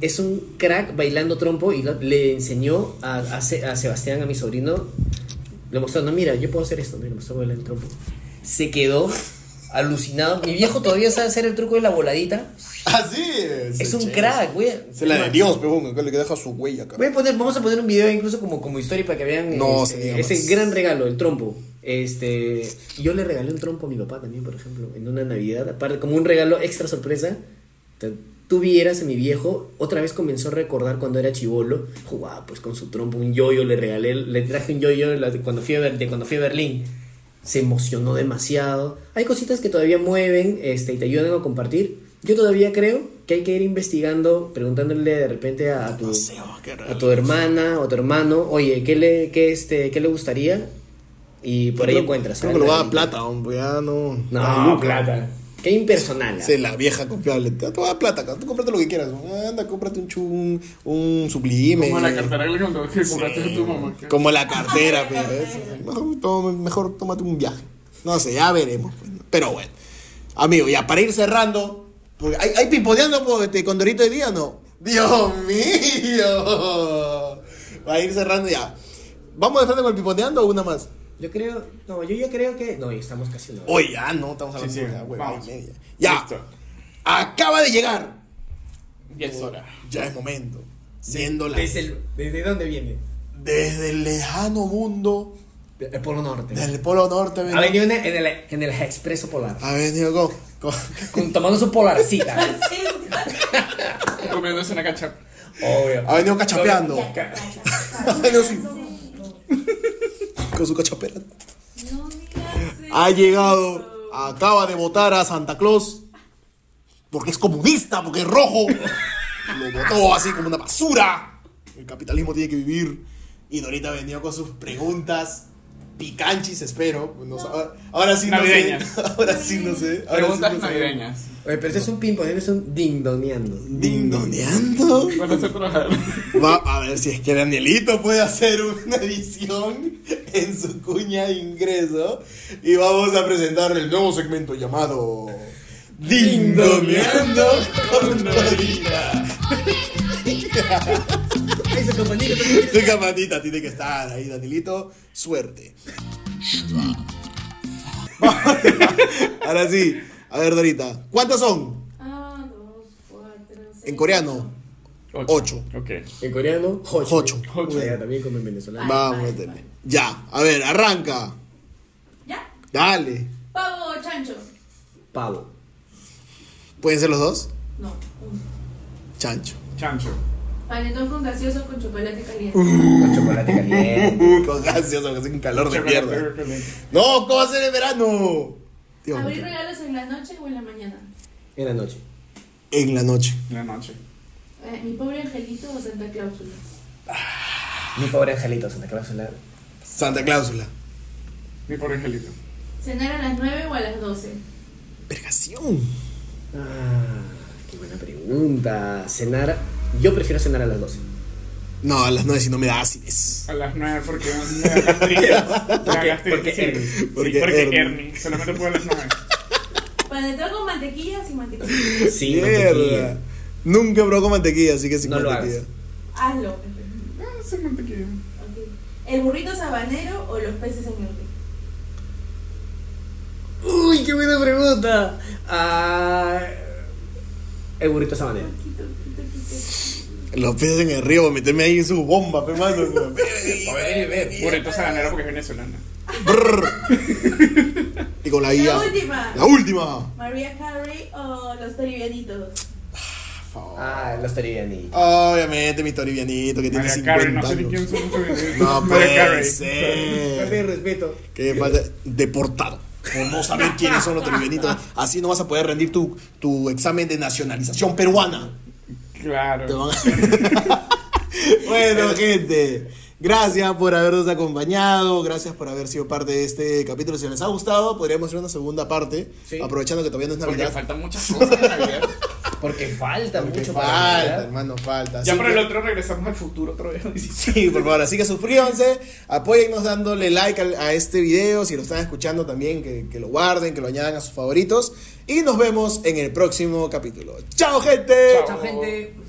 Speaker 1: es un crack bailando trompo y lo- le enseñó a, a a Sebastián, a mi sobrino, le mostró, no, mira, yo puedo hacer esto, le mostró el trompo. Se quedó alucinado. Mi viejo todavía sabe hacer el truco de la voladita.
Speaker 2: Así es.
Speaker 1: Es un
Speaker 2: chévere.
Speaker 1: crack, güey.
Speaker 2: Se la de Dios, pebón, acá le deja su huella acá.
Speaker 1: Voy a poner, vamos a poner un video incluso como, como historia para que vean
Speaker 2: No,
Speaker 1: este, ese gran regalo, el trompo. Este, yo le regalé un trompo a mi papá también, por ejemplo, en una Navidad, aparte como un regalo extra sorpresa. Tú vieras a mi viejo, otra vez comenzó a recordar cuando era chivolo, jugaba pues con su trompo, un yoyo, le regalé, le traje un yoyo de cuando fui a, Ber- de cuando fui a Berlín. Se emocionó demasiado. Hay cositas que todavía mueven este, y te ayudan a compartir. Yo todavía creo que hay que ir investigando, preguntándole de repente a, a tu,
Speaker 2: No oh,
Speaker 1: a tu hermana o tu hermano, oye, ¿qué le, qué este, qué le gustaría? Y por ahí
Speaker 2: Creo-
Speaker 1: encuentras.
Speaker 2: Creo que lo va a plata, hombre, ya no.
Speaker 1: No,
Speaker 2: Ah,
Speaker 1: plata. Qué impersonal.
Speaker 2: Sí, la vieja confiable. Te va a dar plata, tú cómprate lo que quieras. Anda, cómprate un chun, un sublime.
Speaker 3: Como la cartera que compraste a tu mamá.
Speaker 2: Como la cartera, pero es- mejor, tómate un viaje. No sé, ya veremos. pues. Pero bueno, amigo, ya para ir cerrando, porque hay, hay pimponeando por este Condorito de día, ¿no? Dios mío. Para ir cerrando ya. ¿Vamos de frente con el pimponeando o una más?
Speaker 1: Yo creo, no, yo ya creo que, no, ya estamos casi en la hora.
Speaker 2: Oye, ya no, estamos hablando
Speaker 3: Sí, sí,
Speaker 2: de una y media. Ya,
Speaker 3: Listo.
Speaker 2: acaba de llegar.
Speaker 3: 10 horas.
Speaker 2: Ya es momento. Siendo la,
Speaker 1: ¿Desde, el- ¿Desde dónde viene?
Speaker 2: desde el lejano mundo
Speaker 1: El Polo Norte.
Speaker 2: del Polo Norte.
Speaker 1: Ha venido en el, en el, en el Expreso Polar.
Speaker 2: Ha venido con, con-
Speaker 1: Con- tomando su polarcita.
Speaker 3: Comiéndose una cachapa.
Speaker 1: Obvio.
Speaker 2: ha venido cachapeando. Ha venido así, con su cachapera.
Speaker 4: No
Speaker 2: Ha llegado, acaba de votar a Santa Claus porque es comunista, porque es rojo. Lo votó así como una basura. El capitalismo tiene que vivir. Y Dorita venido con sus preguntas picanchis, espero. No ahora, ahora sí no sé.
Speaker 3: Navideñas.
Speaker 2: Ahora sí no sé. Ahora
Speaker 3: Preguntas
Speaker 2: sí no sé.
Speaker 3: navideñas.
Speaker 1: Oye, pero ese es un pimpo, ese es un dindoneando.
Speaker 2: Dindoneando.
Speaker 3: Trabajar.
Speaker 2: Va a ver si es que Danielito puede hacer una edición en su cuña de ingreso. Y vamos a presentarle el nuevo segmento llamado Dindoneando con Dorita. Tu campanita tiene que estar ahí, Danielito. Suerte. Ahora sí. A ver, Dorita. ¿Cuántas son?
Speaker 4: Ah, dos, cuatro, seis.
Speaker 2: En coreano. Ocho.
Speaker 3: Ok.
Speaker 1: En coreano. Hocho. Ya, también como en venezolano.
Speaker 2: Vamos a meterle. Ya. A ver, arranca.
Speaker 4: ¿Ya?
Speaker 2: Dale.
Speaker 4: Pavo o chancho.
Speaker 1: Pavo.
Speaker 2: ¿Pueden ser los dos?
Speaker 4: No, uno.
Speaker 2: Chancho.
Speaker 3: Chancho.
Speaker 4: Panetón con gaseoso con chocolate caliente.
Speaker 1: Con chocolate caliente.
Speaker 2: Con gaseoso, que hace un calor de mierda. No, ¿cómo va a ser en verano? Dios
Speaker 4: ¿Abrir regalos en la noche o en la mañana?
Speaker 1: En la noche.
Speaker 2: En la noche.
Speaker 3: En la noche.
Speaker 4: Eh, ¿Mi pobre angelito o Santa Cláusula?
Speaker 1: Mi pobre angelito, Santa Cláusula.
Speaker 2: Santa Cláusula.
Speaker 3: Mi pobre angelito.
Speaker 4: ¿Cenar a las 9 o a las 12?
Speaker 2: Vergación.
Speaker 1: Ah, qué buena pregunta. Cenar. Yo prefiero cenar a las 12.
Speaker 2: No, a las nueve si no me da acidez.
Speaker 3: A las 9 porque me da gastritis. Me da
Speaker 1: Porque-
Speaker 3: gastritis,
Speaker 1: porque
Speaker 3: sí.
Speaker 1: Ernie.
Speaker 3: Sí,
Speaker 2: Porque
Speaker 3: porque
Speaker 2: Ernie.
Speaker 3: Ernie. Solamente puedo a las 9.
Speaker 4: ¿Panetón con mantequilla o sin mantequilla?
Speaker 1: Sí,
Speaker 2: Mierda.
Speaker 1: mantequilla.
Speaker 2: Nunca probado con mantequilla, así que sin
Speaker 1: No lo
Speaker 2: mantequilla.
Speaker 4: Hazlo.
Speaker 3: Ah, sin mantequilla.
Speaker 4: Ok. ¿El burrito sabanero o los peces en el?
Speaker 1: Uy, qué buena pregunta. Ah, el burrito sabanero.
Speaker 2: Los peces en el río, para meterme ahí en su bomba, pe mano.
Speaker 3: Burrito sabanero porque es venezolana.
Speaker 2: Brrr. y con la guía.
Speaker 4: La última.
Speaker 2: La última.
Speaker 4: María Carey o los toribianitos.
Speaker 1: Ah, los toribianitos.
Speaker 2: Obviamente, mi toribianito que tiene
Speaker 3: María
Speaker 2: 50
Speaker 3: Carey, no sé
Speaker 2: años.
Speaker 3: quién son.
Speaker 2: No puede ser.
Speaker 1: Respeto.
Speaker 2: Que falta deportado. Por no saber quiénes son los toribianitos. Así no vas a poder rendir tu, tu examen de nacionalización peruana.
Speaker 3: Claro.
Speaker 2: bueno, gente. Gracias por habernos acompañado. Gracias por haber sido parte de este capítulo. Si les ha gustado, podríamos hacer una segunda parte.
Speaker 1: Sí.
Speaker 2: Aprovechando que todavía no es
Speaker 3: Porque
Speaker 2: Navidad.
Speaker 3: faltan muchas cosas de Navidad.
Speaker 1: Porque falta
Speaker 2: Porque
Speaker 1: mucho para
Speaker 2: falta, hermano, falta.
Speaker 3: Ya para el otro regresamos al futuro otra vez.
Speaker 2: Sí, por favor, así que suscríbanse, apóyennos dándole like a, este video, si lo están escuchando también, que, que lo guarden, que lo añadan a sus favoritos. Y nos vemos en el próximo capítulo. ¡Chao, gente!
Speaker 3: Chao.
Speaker 1: Chao, gente.